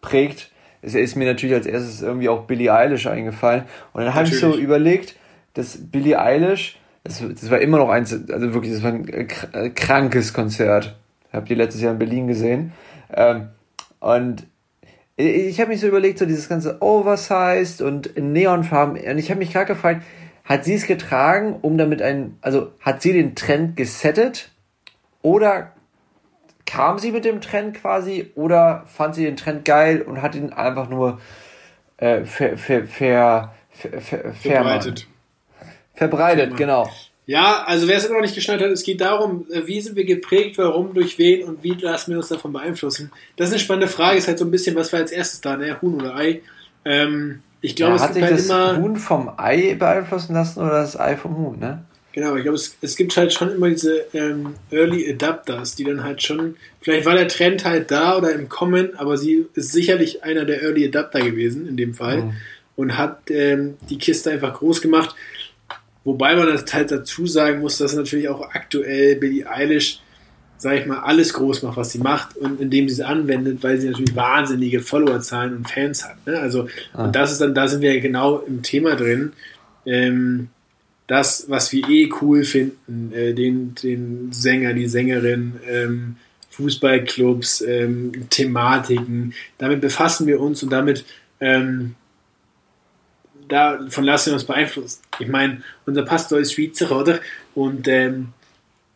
prägt, ist, ist mir natürlich als erstes irgendwie auch Billie Eilish eingefallen. Und dann habe ich so überlegt, dass Billie Eilish, das, das war immer noch eins, also wirklich, das war ein äh, äh, krankes Konzert. Ich habe die letztes Jahr in Berlin gesehen. Ähm, und ich habe mich so überlegt, so dieses ganze Oversized und in Neonfarben. Und ich habe mich gerade gefragt, hat sie es getragen, um damit ein, also hat sie den Trend gesettet oder kam sie mit dem Trend quasi oder fand sie den Trend geil und hat ihn einfach nur äh, ver, ver, ver, ver, ver, verbreitet. Verbreitet, genau. Ja, also wer es immer noch nicht geschnallt hat, es geht darum, äh, wie sind wir geprägt, warum, durch wen und wie lassen wir uns davon beeinflussen. Das ist eine spannende Frage, ist halt so ein bisschen, was war als erstes da, ne? Huhn oder Ei? Ähm, ich glaube, Ja, es hat sich gibt halt das immer. Huhn vom Ei beeinflussen lassen oder das Ei vom Huhn, ne? Genau, ich glaube, es, es gibt halt schon immer diese ähm, Early Adapters, die dann halt schon, vielleicht war der Trend halt da oder im Kommen, aber sie ist sicherlich einer der Early Adapter gewesen in dem Fall Mhm. und hat ähm, die Kiste einfach groß gemacht. Wobei man das halt dazu sagen muss, dass natürlich auch aktuell Billie Eilish, sag ich mal, alles groß macht, was sie macht und indem sie es anwendet, weil sie natürlich wahnsinnige Followerzahlen und Fans hat. Ne? Also, Ah. und das ist dann, da sind wir genau im Thema drin. Ähm, das, was wir eh cool finden, äh, den, den Sänger, die Sängerin, ähm, Fußballclubs, ähm, Thematiken, damit befassen wir uns und damit ähm, davon lassen wir uns beeinflussen. Ich meine, unser Pastor ist Schweizer, oder? Und ähm,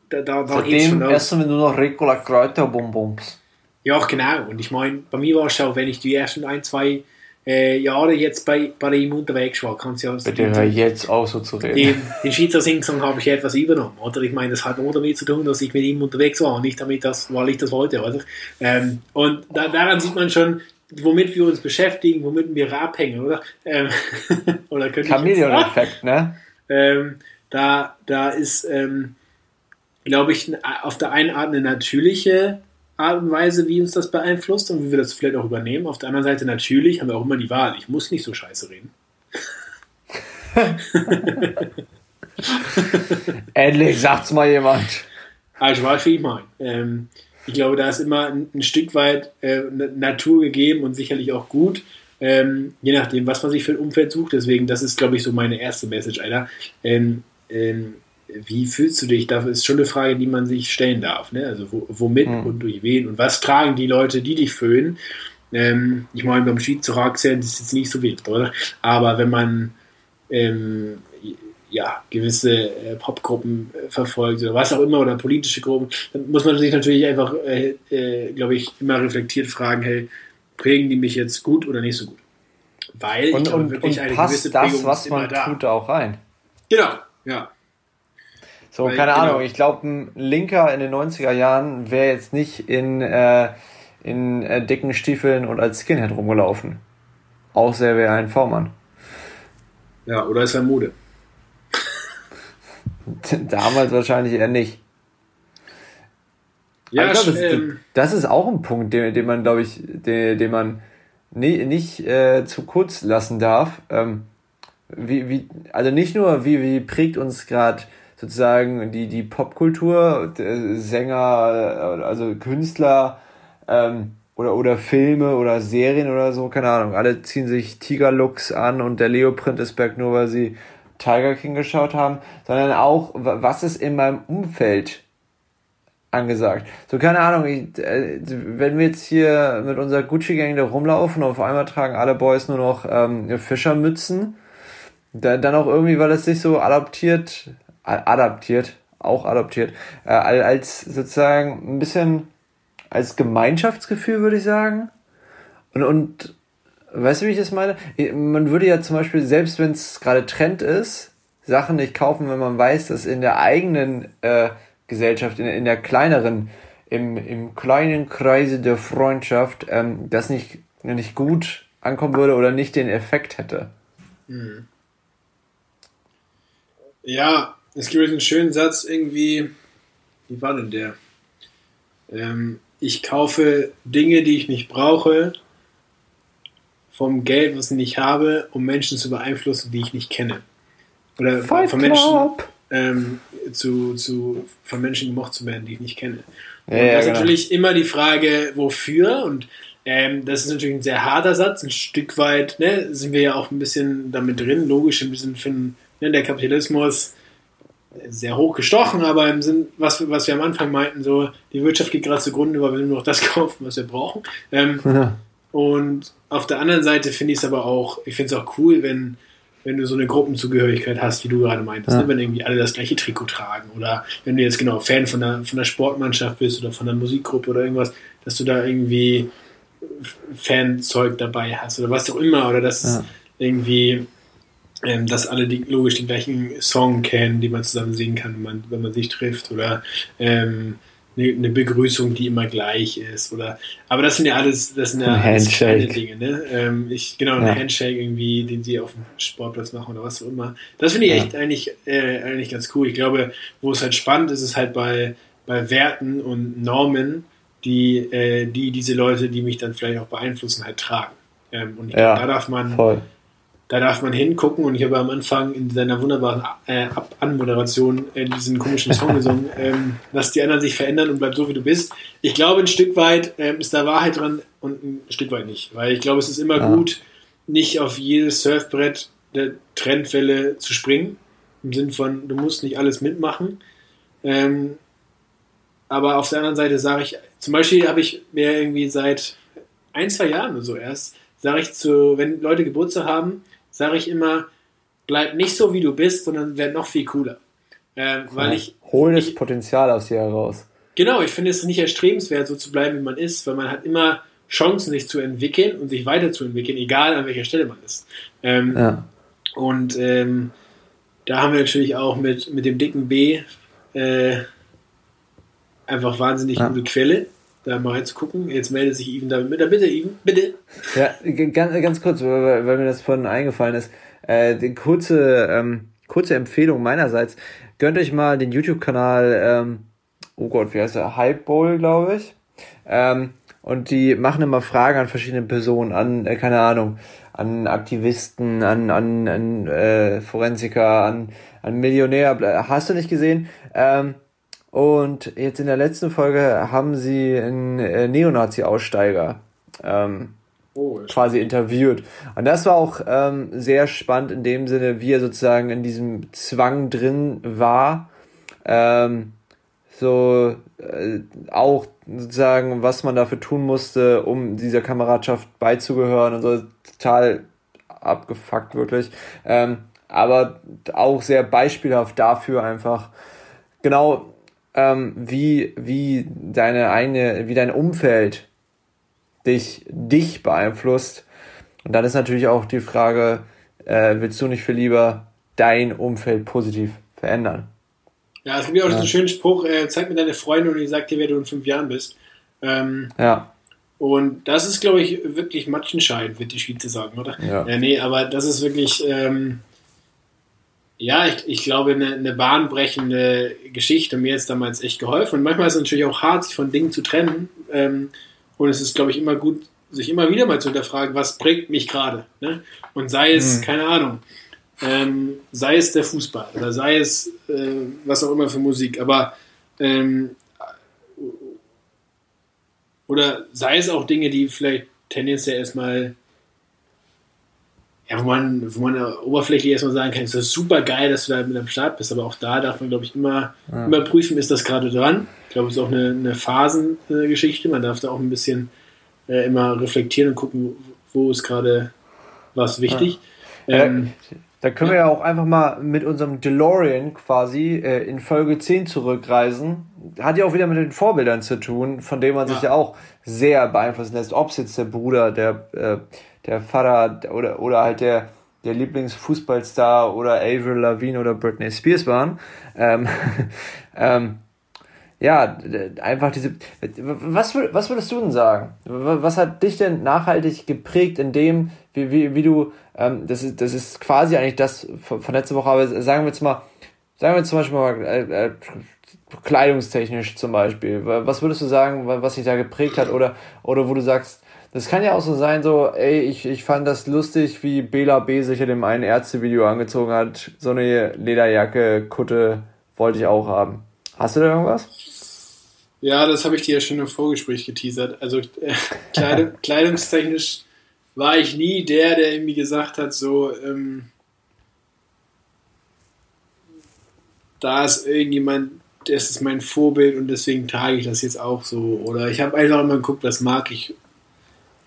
da, da, da Seitdem essen wir nur noch Ricola Kräuterbonbons. Ja, genau. Und ich meine, bei mir war es auch, wenn ich die ersten ein, zwei äh, Jahre jetzt bei, bei ihm unterwegs war, kann es ja Bitte hör jetzt auf, so zu reden. den, den Schweizer Singsong habe ich etwas übernommen, oder? Ich meine, das hat nur damit zu tun, dass ich mit ihm unterwegs war, nicht damit, das, weil ich das wollte, oder? Ähm, und da, daran sieht man schon, womit wir uns beschäftigen, womit wir abhängen, oder? Ähm, oder könnte ich jetzt- Chameleon-Effekt, ne? ähm, da, da ist, ähm, glaube ich, auf der einen Art eine natürliche Art und Weise, wie uns das beeinflusst und wie wir das vielleicht auch übernehmen. Auf der anderen Seite natürlich haben wir auch immer die Wahl. Ich muss nicht so scheiße reden. Endlich sagt's mal jemand. Also, wie ich meine? Ähm, Ich glaube, da ist immer ein, ein Stück weit äh, Natur gegeben und sicherlich auch gut. Ähm, je nachdem, was man sich für ein Umfeld sucht. Deswegen, das ist, glaube ich, so meine erste Message, Alter. Ähm, ähm, wie fühlst du dich? Das ist schon eine Frage, die man sich stellen darf. Ne? Also wo, womit mhm. und durch wen und was tragen die Leute, die dich föhnen? Ähm, ich meine, beim Schweizer Akzent ist es jetzt nicht so wild, oder? Aber wenn man ähm, ja, gewisse äh, Popgruppen äh, verfolgt oder was auch immer oder politische Gruppen, dann muss man sich natürlich einfach, äh, äh glaube ich, immer reflektiert fragen, hey, prägen die mich jetzt gut oder nicht so gut? Weil und, ich und, wirklich und eine passt gewisse Prägung das, was man da. tut, auch rein. Genau, ja. So, Weil, keine genau. Ahnung, ich glaube, ein Linker in den 90er Jahren wäre jetzt nicht in, äh, in äh, dicken Stiefeln und als Skinhead rumgelaufen. Außer er wäre ein V-Mann. Ja, oder ist er Mode. Damals wahrscheinlich eher nicht. Ja, glaub, das, ähm, das, ist auch ein Punkt, den, den man, glaube ich, den, den man nie, nicht äh, zu kurz lassen darf. Ähm, wie, wie, also nicht nur, wie, wie prägt uns gerade sozusagen die, die Popkultur, Sänger, also Künstler ähm, oder, oder Filme oder Serien oder so, keine Ahnung. Alle ziehen sich Tiger-Looks an und der Leoprint ist back nur, weil sie Tiger King geschaut haben, sondern auch, was ist in meinem Umfeld angesagt. So, keine Ahnung, ich, äh, wenn wir jetzt hier mit unserer Gucci-Gang da rumlaufen und auf einmal tragen alle Boys nur noch ähm, Fischermützen, da, dann auch irgendwie, weil es sich so adaptiert, adaptiert, auch adaptiert, äh, als sozusagen ein bisschen als Gemeinschaftsgefühl, würde ich sagen. Und, und Weißt du, wie ich das meine? Man würde ja zum Beispiel, selbst wenn es gerade Trend ist, Sachen nicht kaufen, wenn man weiß, dass in der eigenen äh, Gesellschaft, in, in der kleineren, im, im kleinen Kreise der Freundschaft, ähm, das nicht, nicht gut ankommen würde oder nicht den Effekt hätte. Hm. Ja, es gibt einen schönen Satz irgendwie, wie war denn der? Ähm, ich kaufe Dinge, die ich nicht brauche, vom Geld, was ich nicht habe, um Menschen zu beeinflussen, die ich nicht kenne. Oder Fight von Menschen ähm, zu, zu, von Menschen gemocht zu werden, die ich nicht kenne. Und ja, das ist genau. natürlich immer die Frage, wofür und ähm, das ist natürlich ein sehr harter Satz, ein Stück weit ne, sind wir ja auch ein bisschen damit drin, logisch ein bisschen finden, ne, der Kapitalismus sehr hoch gestochen, aber im Sinn, was, was wir am Anfang meinten, so die Wirtschaft geht gerade zugrunde, weil wir nur noch das kaufen, was wir brauchen. Ähm, ja. Und auf der anderen Seite finde ich es aber auch, ich finde es auch cool, wenn, wenn du so eine Gruppenzugehörigkeit hast, wie du gerade meintest, ja. ne? wenn irgendwie alle das gleiche Trikot tragen oder wenn du jetzt genau Fan von der, von der Sportmannschaft bist oder von der Musikgruppe oder irgendwas, dass du da irgendwie Fanzeug dabei hast oder was auch immer oder dass ja. es irgendwie, ähm, dass alle die, logisch den gleichen Song kennen, die man zusammen singen kann, wenn man, wenn man sich trifft oder ähm, eine, Begrüßung, die immer gleich ist. Oder, aber das sind ja alles, das sind ja alles kleine Dinge. Ne? Ähm, ich, genau, ein ja. Handshake irgendwie, den sie auf dem Sportplatz machen oder was auch immer. Das finde ich ja. echt eigentlich, äh, eigentlich ganz cool. Ich glaube, wo es halt spannend ist, ist halt bei, bei Werten und Normen, die, äh, die diese Leute, die mich dann vielleicht auch beeinflussen, halt tragen. Ähm, und ich ja, glaube, da darf man, voll da darf man hingucken und ich habe am Anfang in seiner wunderbaren äh, Anmoderation äh, diesen komischen Song gesungen, ähm, lass die anderen sich verändern und bleib so, wie du bist. Ich glaube, ein Stück weit ähm, ist da Wahrheit dran und ein Stück weit nicht, weil ich glaube, es ist immer ja. gut, nicht auf jedes Surfbrett der Trendwelle zu springen, im Sinn von, du musst nicht alles mitmachen. Ähm, aber auf der anderen Seite sage ich, zum Beispiel habe ich mir irgendwie seit ein, zwei Jahren oder so erst, sage ich zu, wenn Leute Geburtstag haben, sage ich immer, bleib nicht so, wie du bist, sondern werd noch viel cooler. Ähm, weil ja, ich. Hol das Potenzial aus dir heraus. Genau, ich finde es nicht erstrebenswert, so zu bleiben, wie man ist, weil man hat immer Chancen, sich zu entwickeln und sich weiterzuentwickeln, egal an welcher Stelle man ist. Ähm, ja. Und ähm, da haben wir natürlich auch mit, mit dem dicken B äh, einfach wahnsinnig ja. gute Quelle da mal reinzugucken. Jetzt meldet sich Even damit mit. Bitte, Even, bitte. Ja, ganz, ganz kurz, weil, weil mir das vorhin eingefallen ist. Äh, kurze, ähm, kurze Empfehlung meinerseits. Gönnt euch mal den YouTube-Kanal, ähm, oh Gott, wie heißt der? Hype Bowl, glaube ich. Ähm, und die machen immer Fragen an verschiedene Personen, an, äh, keine Ahnung, an Aktivisten, an, an, an äh, Forensiker, an, an Millionär. Hast du nicht gesehen? Ähm, Und jetzt in der letzten Folge haben sie einen äh, Neonazi-Aussteiger ähm, oh, quasi interviewt. Und das war auch ähm, sehr spannend in dem Sinne, wie er sozusagen in diesem Zwang drin war. Ähm, so äh, auch sozusagen, was man dafür tun musste, um dieser Kameradschaft beizugehören und so total abgefuckt wirklich. Ähm, aber auch sehr beispielhaft dafür einfach genau ähm, wie wie deine eigene wie dein Umfeld dich dich beeinflusst und dann ist natürlich auch die Frage äh, willst du nicht für lieber dein Umfeld positiv verändern ja, es gibt ja auch ja. einen schönen Spruch, äh, zeig mir deine Freunde und ich sag dir, wer du in fünf Jahren bist. Ähm, ja. Und das ist, glaube ich, wirklich matchentscheidend, wird die Schweizer sagen, oder? Ja. ja. Nee, aber das ist wirklich, ähm, ja, ich, ich glaube, eine, eine bahnbrechende Geschichte. Mir jetzt damals echt geholfen. Und manchmal ist es natürlich auch hart, sich von Dingen zu trennen. Ähm, und es ist, glaube ich, immer gut, sich immer wieder mal zu hinterfragen, was prägt mich gerade. Ne? Und sei es, mhm. keine Ahnung, ähm, sei es der Fußball oder sei es äh, was auch immer für Musik, aber ähm, oder sei es auch Dinge, die vielleicht tendenziell erstmal ja, wo man, wo man oberflächlich erstmal sagen kann, ist super geil, dass du da mit am Start bist, aber auch da darf man, glaube ich, immer, ja. immer prüfen, ist das gerade dran. Ich glaube, es ist auch eine, eine Phasengeschichte. Man darf da auch ein bisschen äh, immer reflektieren und gucken, wo ist gerade was wichtig. Ja. Ähm, da können wir ja auch einfach mal mit unserem DeLorean quasi äh, in Folge 10 zurückreisen. Hat ja auch wieder mit den Vorbildern zu tun, von denen man ja. sich ja auch sehr beeinflussen lässt. Ob es jetzt der Bruder, der, äh, der Vater oder, oder halt der, der Lieblingsfußballstar oder Avril Lavigne oder Britney Spears waren. Ähm, ähm, ja, einfach diese. Was, was würdest du denn sagen? Was hat dich denn nachhaltig geprägt in dem, wie, wie, wie du ähm, das, ist, das ist quasi eigentlich das von, von letzter Woche, aber sagen wir jetzt mal, sagen wir zum Beispiel mal äh, äh, kleidungstechnisch zum Beispiel. Was würdest du sagen, was sich da geprägt hat oder, oder wo du sagst, das kann ja auch so sein, so, ey, ich, ich fand das lustig, wie Bela B. sich in dem einen Ärztevideo angezogen hat. So eine Lederjacke, Kutte wollte ich auch haben. Hast du da irgendwas? Ja, das habe ich dir ja schon im Vorgespräch geteasert. Also äh, Kleidung, kleidungstechnisch war ich nie der, der irgendwie gesagt hat, so, ähm, da ist irgendjemand, das ist mein Vorbild und deswegen trage ich das jetzt auch so. Oder ich habe einfach immer geguckt, was mag ich.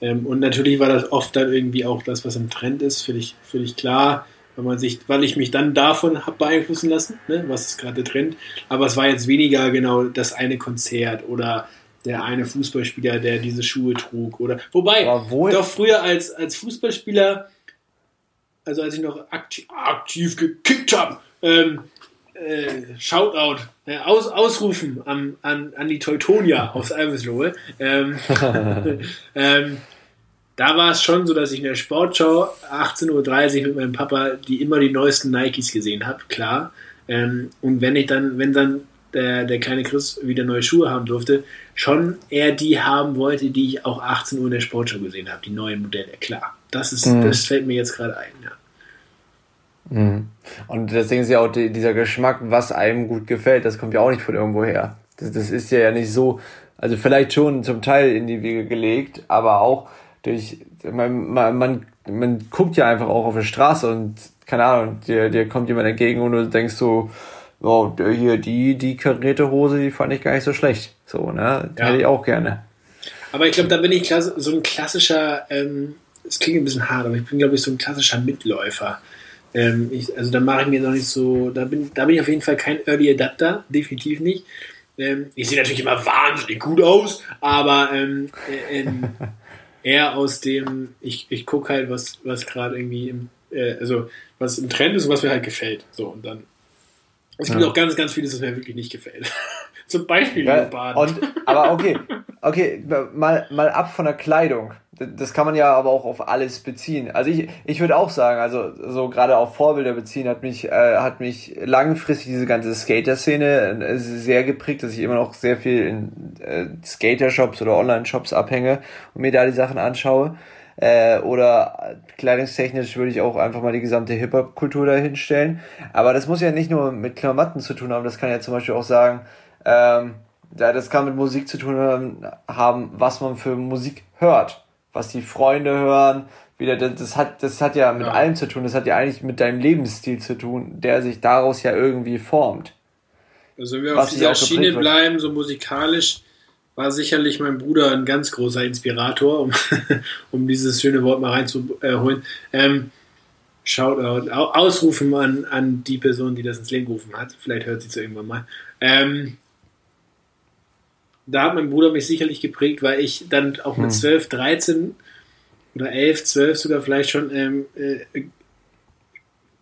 Ähm, und natürlich war das oft dann irgendwie auch das, was im Trend ist, völlig, völlig klar, weil man sich, weil ich mich dann davon habe beeinflussen lassen, ne, was ist gerade der Trend. Aber es war jetzt weniger genau das eine Konzert oder der eine Fußballspieler, der diese Schuhe trug. Oder wobei, doch früher als, als Fußballspieler, also als ich noch aktiv, aktiv gekickt habe, ähm, äh, Shoutout, äh, aus, ausrufen an, an, an die Teutonia aus Alveslohe. Ähm, ähm, da war es schon so, dass ich in der Sportschau 18.30 Uhr mit meinem Papa die immer die neuesten Nikes gesehen habe, klar. Ähm, und wenn ich dann, wenn dann der, der kleine Chris wieder neue Schuhe haben durfte, schon eher die haben wollte, die ich auch 18 Uhr in der Sportschau gesehen habe, die neuen Modelle, klar. Das ist, mhm. das fällt mir jetzt gerade ein, ja. Mhm. Und deswegen ist ja auch die, dieser Geschmack, was einem gut gefällt, das kommt ja auch nicht von irgendwo her. Das, das ist ja nicht so, also vielleicht schon zum Teil in die Wege gelegt, aber auch durch, man, man, man, man guckt ja einfach auch auf der Straße und keine Ahnung, dir, dir kommt jemand entgegen und du denkst so, oh, hier, die, die karierte Hose, die fand ich gar nicht so schlecht. So, ne? Die ja. hätte ich auch gerne. Aber ich glaube, da bin ich so ein klassischer, ähm, es klingt ein bisschen hart, aber ich bin, glaube ich, so ein klassischer Mitläufer. Ähm, ich, also da mache ich mir noch nicht so, da bin, da bin ich auf jeden Fall kein Early Adapter, definitiv nicht. Ähm, ich sehe natürlich immer wahnsinnig gut aus, aber ähm, äh, eher aus dem, ich, ich gucke halt, was, was gerade irgendwie im, äh, also was im Trend ist und was mir halt gefällt. So, und dann es gibt ja. auch ganz, ganz vieles, was mir wirklich nicht gefällt. Zum Beispiel ja, Und, aber okay, okay, mal, mal ab von der Kleidung. Das kann man ja aber auch auf alles beziehen. Also ich, ich würde auch sagen, also so gerade auf Vorbilder beziehen hat mich, äh, hat mich langfristig diese ganze Skater-Szene äh, sehr geprägt, dass ich immer noch sehr viel in äh, Skater-Shops oder Online-Shops abhänge und mir da die Sachen anschaue. Äh, oder kleidungstechnisch würde ich auch einfach mal die gesamte Hip-Hop-Kultur dahin stellen. Aber das muss ja nicht nur mit Klamotten zu tun haben, das kann ja zum Beispiel auch sagen, Ähm, ja, das kann mit Musik zu tun haben, was man für Musik hört, was die Freunde hören. Wieder, das, das hat, das hat ja mit ja. allem zu tun. Das hat ja eigentlich mit deinem Lebensstil zu tun, der sich daraus ja irgendwie formt. Also wenn wir auf dieser Schiene bleiben, so musikalisch, war sicherlich mein Bruder ein ganz großer Inspirator, um, um dieses schöne Wort mal reinzuholen. Ähm, Shoutout, Ausrufen an, an die Person, die das ins Leben gerufen hat. Vielleicht hört sie es irgendwann mal. Ähm, da hat mein Bruder mich sicherlich geprägt, weil ich dann auch mit hm. 12, 13 oder 11, 12 sogar vielleicht schon ähm, äh,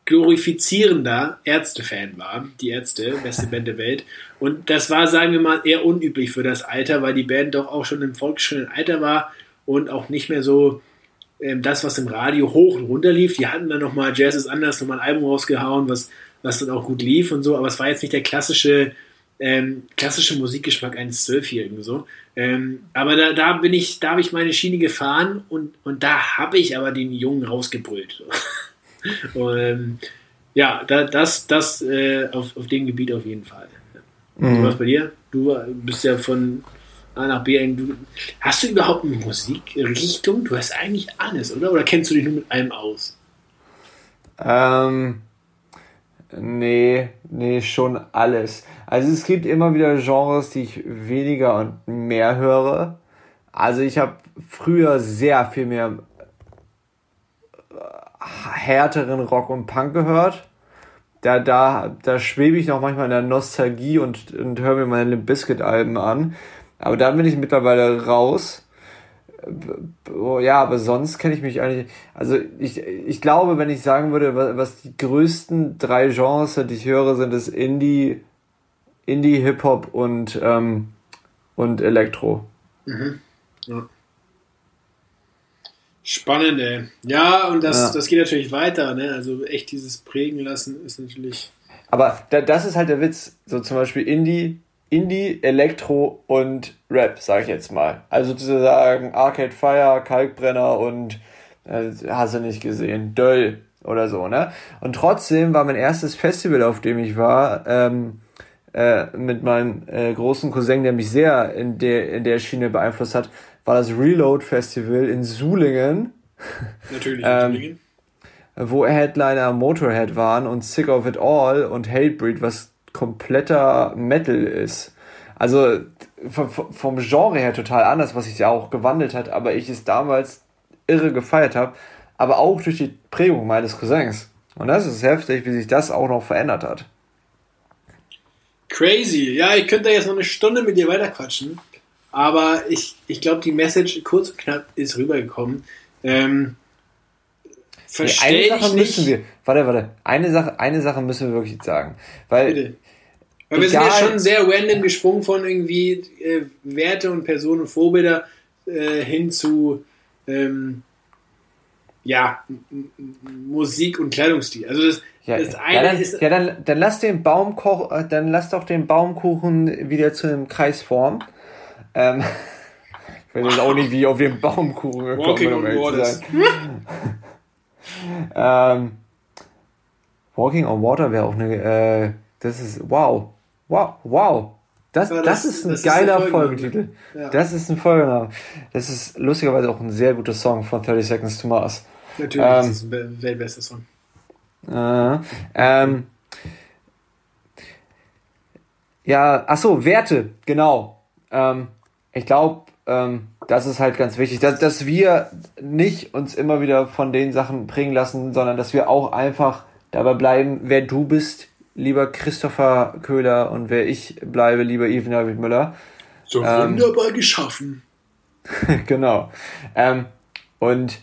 glorifizierender Ärzte-Fan war. Die Ärzte, beste Band der Welt. Und das war, sagen wir mal, eher unüblich für das Alter, weil die Band doch auch schon im volksschönen Alter war und auch nicht mehr so ähm, das, was im Radio hoch und runter lief. Die hatten dann nochmal Jazz ist anders, nochmal ein Album rausgehauen, was, was dann auch gut lief und so, aber es war jetzt nicht der klassische ähm, klassische Musikgeschmack eines Zwölfjährigen so. Ähm, aber da, da bin ich, da habe ich meine Schiene gefahren und, und da habe ich aber den Jungen rausgebrüllt. und, ja, da, das, das äh, auf, auf dem Gebiet auf jeden Fall. Mhm. Was bei dir? Du bist ja von A nach B. Du, hast du überhaupt eine Musikrichtung? Du hast eigentlich alles, oder? Oder kennst du dich nur mit allem aus? Ähm, Nee, nee, schon alles. Also es gibt immer wieder Genres, die ich weniger und mehr höre. Also ich habe früher sehr viel mehr härteren Rock und Punk gehört. Da, da, da schwebe ich noch manchmal in der Nostalgie und, und höre mir meine Limp Bizkit Alben an. Aber da bin ich mittlerweile raus. Oh, ja, aber sonst kenne ich mich eigentlich. Also ich, ich glaube, wenn ich sagen würde, was die größten drei Genres, die ich höre, sind es Indie, Indie, Hip-Hop und, ähm, und Elektro. Mhm. Ja. Spannend, ey. Ja, und das, ja. das geht natürlich weiter, ne? Also echt dieses Prägen lassen ist natürlich. Aber da, das ist halt der Witz. So zum Beispiel Indie Indie, Elektro und Rap, sag ich jetzt mal. Also sozusagen Arcade Fire, Kalkbrenner und äh, hast du nicht gesehen, Döll oder so, ne? Und trotzdem war mein erstes Festival, auf dem ich war, ähm, äh, mit meinem äh, großen Cousin, der mich sehr in der, in der Schiene beeinflusst hat, war das Reload Festival in Sulingen. Natürlich, ähm, wo Headliner Motorhead waren und Sick of It All und Hatebreed, was kompletter Metal ist. Also vom Genre her total anders, was sich ja auch gewandelt hat, aber ich es damals irre gefeiert habe, aber auch durch die Prägung meines Cousins. Und das ist heftig, wie sich das auch noch verändert hat. Crazy. Ja, ich könnte jetzt noch eine Stunde mit dir weiterquatschen, aber ich, ich glaube, die Message kurz und knapp ist rübergekommen. Ähm, Verstehe eine Sache müssen wir, warte, warte, eine Sache, eine Sache müssen wir wirklich sagen, weil Bitte. Weil wir Egal. sind ja schon sehr random gesprungen von irgendwie äh, Werte und Personen und Vorbilder äh, hin zu ähm, ja, Musik und Kleidungsstil. Also das, ja, das eine ja, dann, ist. Ja, dann, dann lass den Baumkoch, äh, dann lass doch den Baumkuchen wieder zu einem Kreis formen. Ähm, ich weiß jetzt auch nicht, wie auf den Baumkuchen gekommen bin, um ehrlich zu sein. ähm, Walking on Water wäre auch eine, äh, das ist, wow. Wow, wow. Das, das, das, ist ein das geiler ist Folgentitel. Ja. Das ist ein Folgename. Das ist lustigerweise auch ein sehr guter Song von 30 Seconds to Mars. Natürlich, ähm, das ist ein weltbester Song. Äh, ähm, ja, ach so, Werte, genau. Ähm, ich glaube, ähm, das ist halt ganz wichtig, dass, dass wir nicht uns immer wieder von den Sachen bringen lassen, sondern dass wir auch einfach dabei bleiben, wer du bist, lieber Christopher Köhler und wer ich bleibe, lieber Even David Müller. So ähm, wunderbar geschaffen. genau. Ähm, und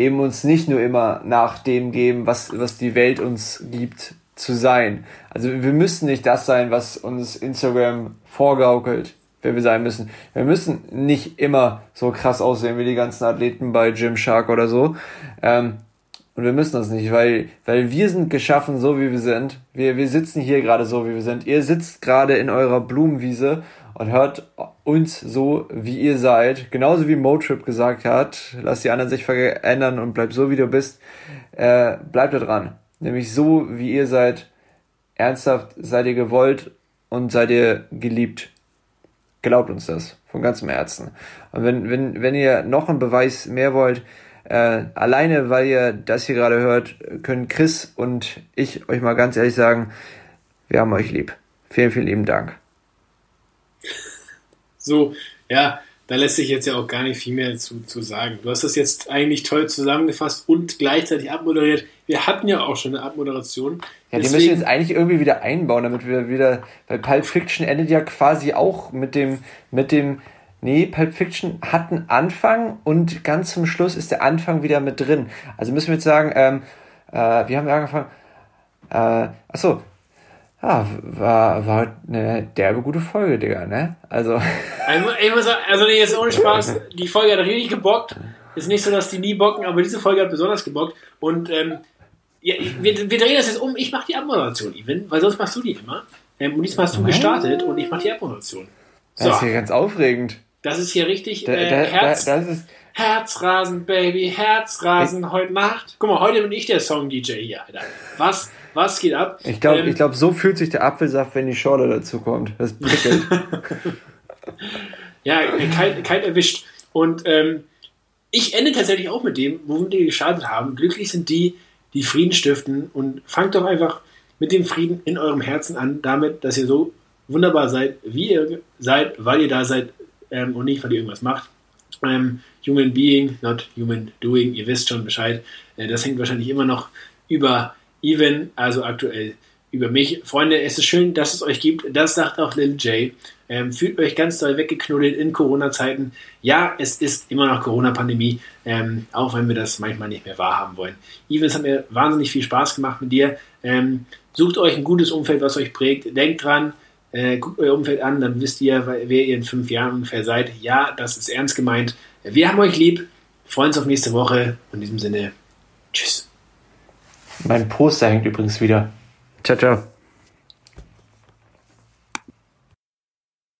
eben uns nicht nur immer nach dem geben, was, was die Welt uns gibt, zu sein. Also wir müssen nicht das sein, was uns Instagram vorgaukelt, wer wir sein müssen. Wir müssen nicht immer so krass aussehen wie die ganzen Athleten bei Gymshark oder so. Ähm, und wir müssen das nicht, weil, weil wir sind geschaffen, so wie wir sind. Wir, wir sitzen hier gerade so, wie wir sind. Ihr sitzt gerade in eurer Blumenwiese und hört uns so, wie ihr seid. Genauso wie Motrip gesagt hat, lass die anderen sich verändern und bleib so, wie du bist. Äh, bleibt da dran. Nämlich so, wie ihr seid. Ernsthaft seid ihr gewollt und seid ihr geliebt. Glaubt uns das von ganzem Herzen. Und wenn, wenn, wenn ihr noch einen Beweis mehr wollt, äh, alleine weil ihr das hier gerade hört, können Chris und ich euch mal ganz ehrlich sagen, wir haben euch lieb. Vielen, vielen lieben Dank. So, ja, da lässt sich jetzt ja auch gar nicht viel mehr zu, zu sagen. Du hast das jetzt eigentlich toll zusammengefasst und gleichzeitig abmoderiert. Wir hatten ja auch schon eine Abmoderation. Ja, die müssen wir jetzt eigentlich irgendwie wieder einbauen, damit wir wieder, weil Pulp Fiction endet ja quasi auch mit dem, mit dem, nee, Pulp Fiction hat einen Anfang und ganz zum Schluss ist der Anfang wieder mit drin. Also müssen wir jetzt sagen, ähm, äh, wir haben angefangen, äh, achso, ja, war, war eine derbe gute Folge, Digga, ne? Also. Ich muss sagen, also jetzt ohne Spaß, die Folge hat richtig gebockt. Ist nicht so, dass die nie bocken, aber diese Folge hat besonders gebockt. Und ähm, ja, wir, wir drehen das jetzt um. Ich mache die Abmoderation, Even, weil sonst machst du die immer. Ähm, und diesmal hast du gestartet und ich mache die Abmoderation. So. Das ist hier ganz aufregend. Das ist hier richtig da, äh, Herz, da, das ist Herzrasen, Baby, Herzrasen ich, heute Nacht. Guck mal, heute bin ich der Song-DJ hier, Alter. Was? Was geht ab? Ich glaube, ähm, glaub, so fühlt sich der Apfelsaft, wenn die Schorle dazu kommt. Das prickelt. ja, kalt, kalt erwischt. Und ähm, ich ende tatsächlich auch mit dem, womit wir gestartet haben. Glücklich sind die, die Frieden stiften. Und fangt doch einfach mit dem Frieden in eurem Herzen an, damit, dass ihr so wunderbar seid, wie ihr seid, weil ihr da seid ähm, und nicht, weil ihr irgendwas macht. Ähm, human Being, not Human Doing, ihr wisst schon Bescheid. Äh, das hängt wahrscheinlich immer noch über Even, also aktuell über mich. Freunde, es ist schön, dass es euch gibt. Das sagt auch Lil J. Ähm, fühlt euch ganz doll weggeknuddelt in Corona-Zeiten. Ja, es ist immer noch Corona-Pandemie, ähm, auch wenn wir das manchmal nicht mehr wahrhaben wollen. Even, es hat mir wahnsinnig viel Spaß gemacht mit dir. Ähm, sucht euch ein gutes Umfeld, was euch prägt. Denkt dran, äh, guckt euer Umfeld an, dann wisst ihr, wer ihr in fünf Jahren ungefähr seid. Ja, das ist ernst gemeint. Wir haben euch lieb. Freuen uns auf nächste Woche. In diesem Sinne, tschüss. Mein Poster hängt übrigens wieder. Ciao, ciao.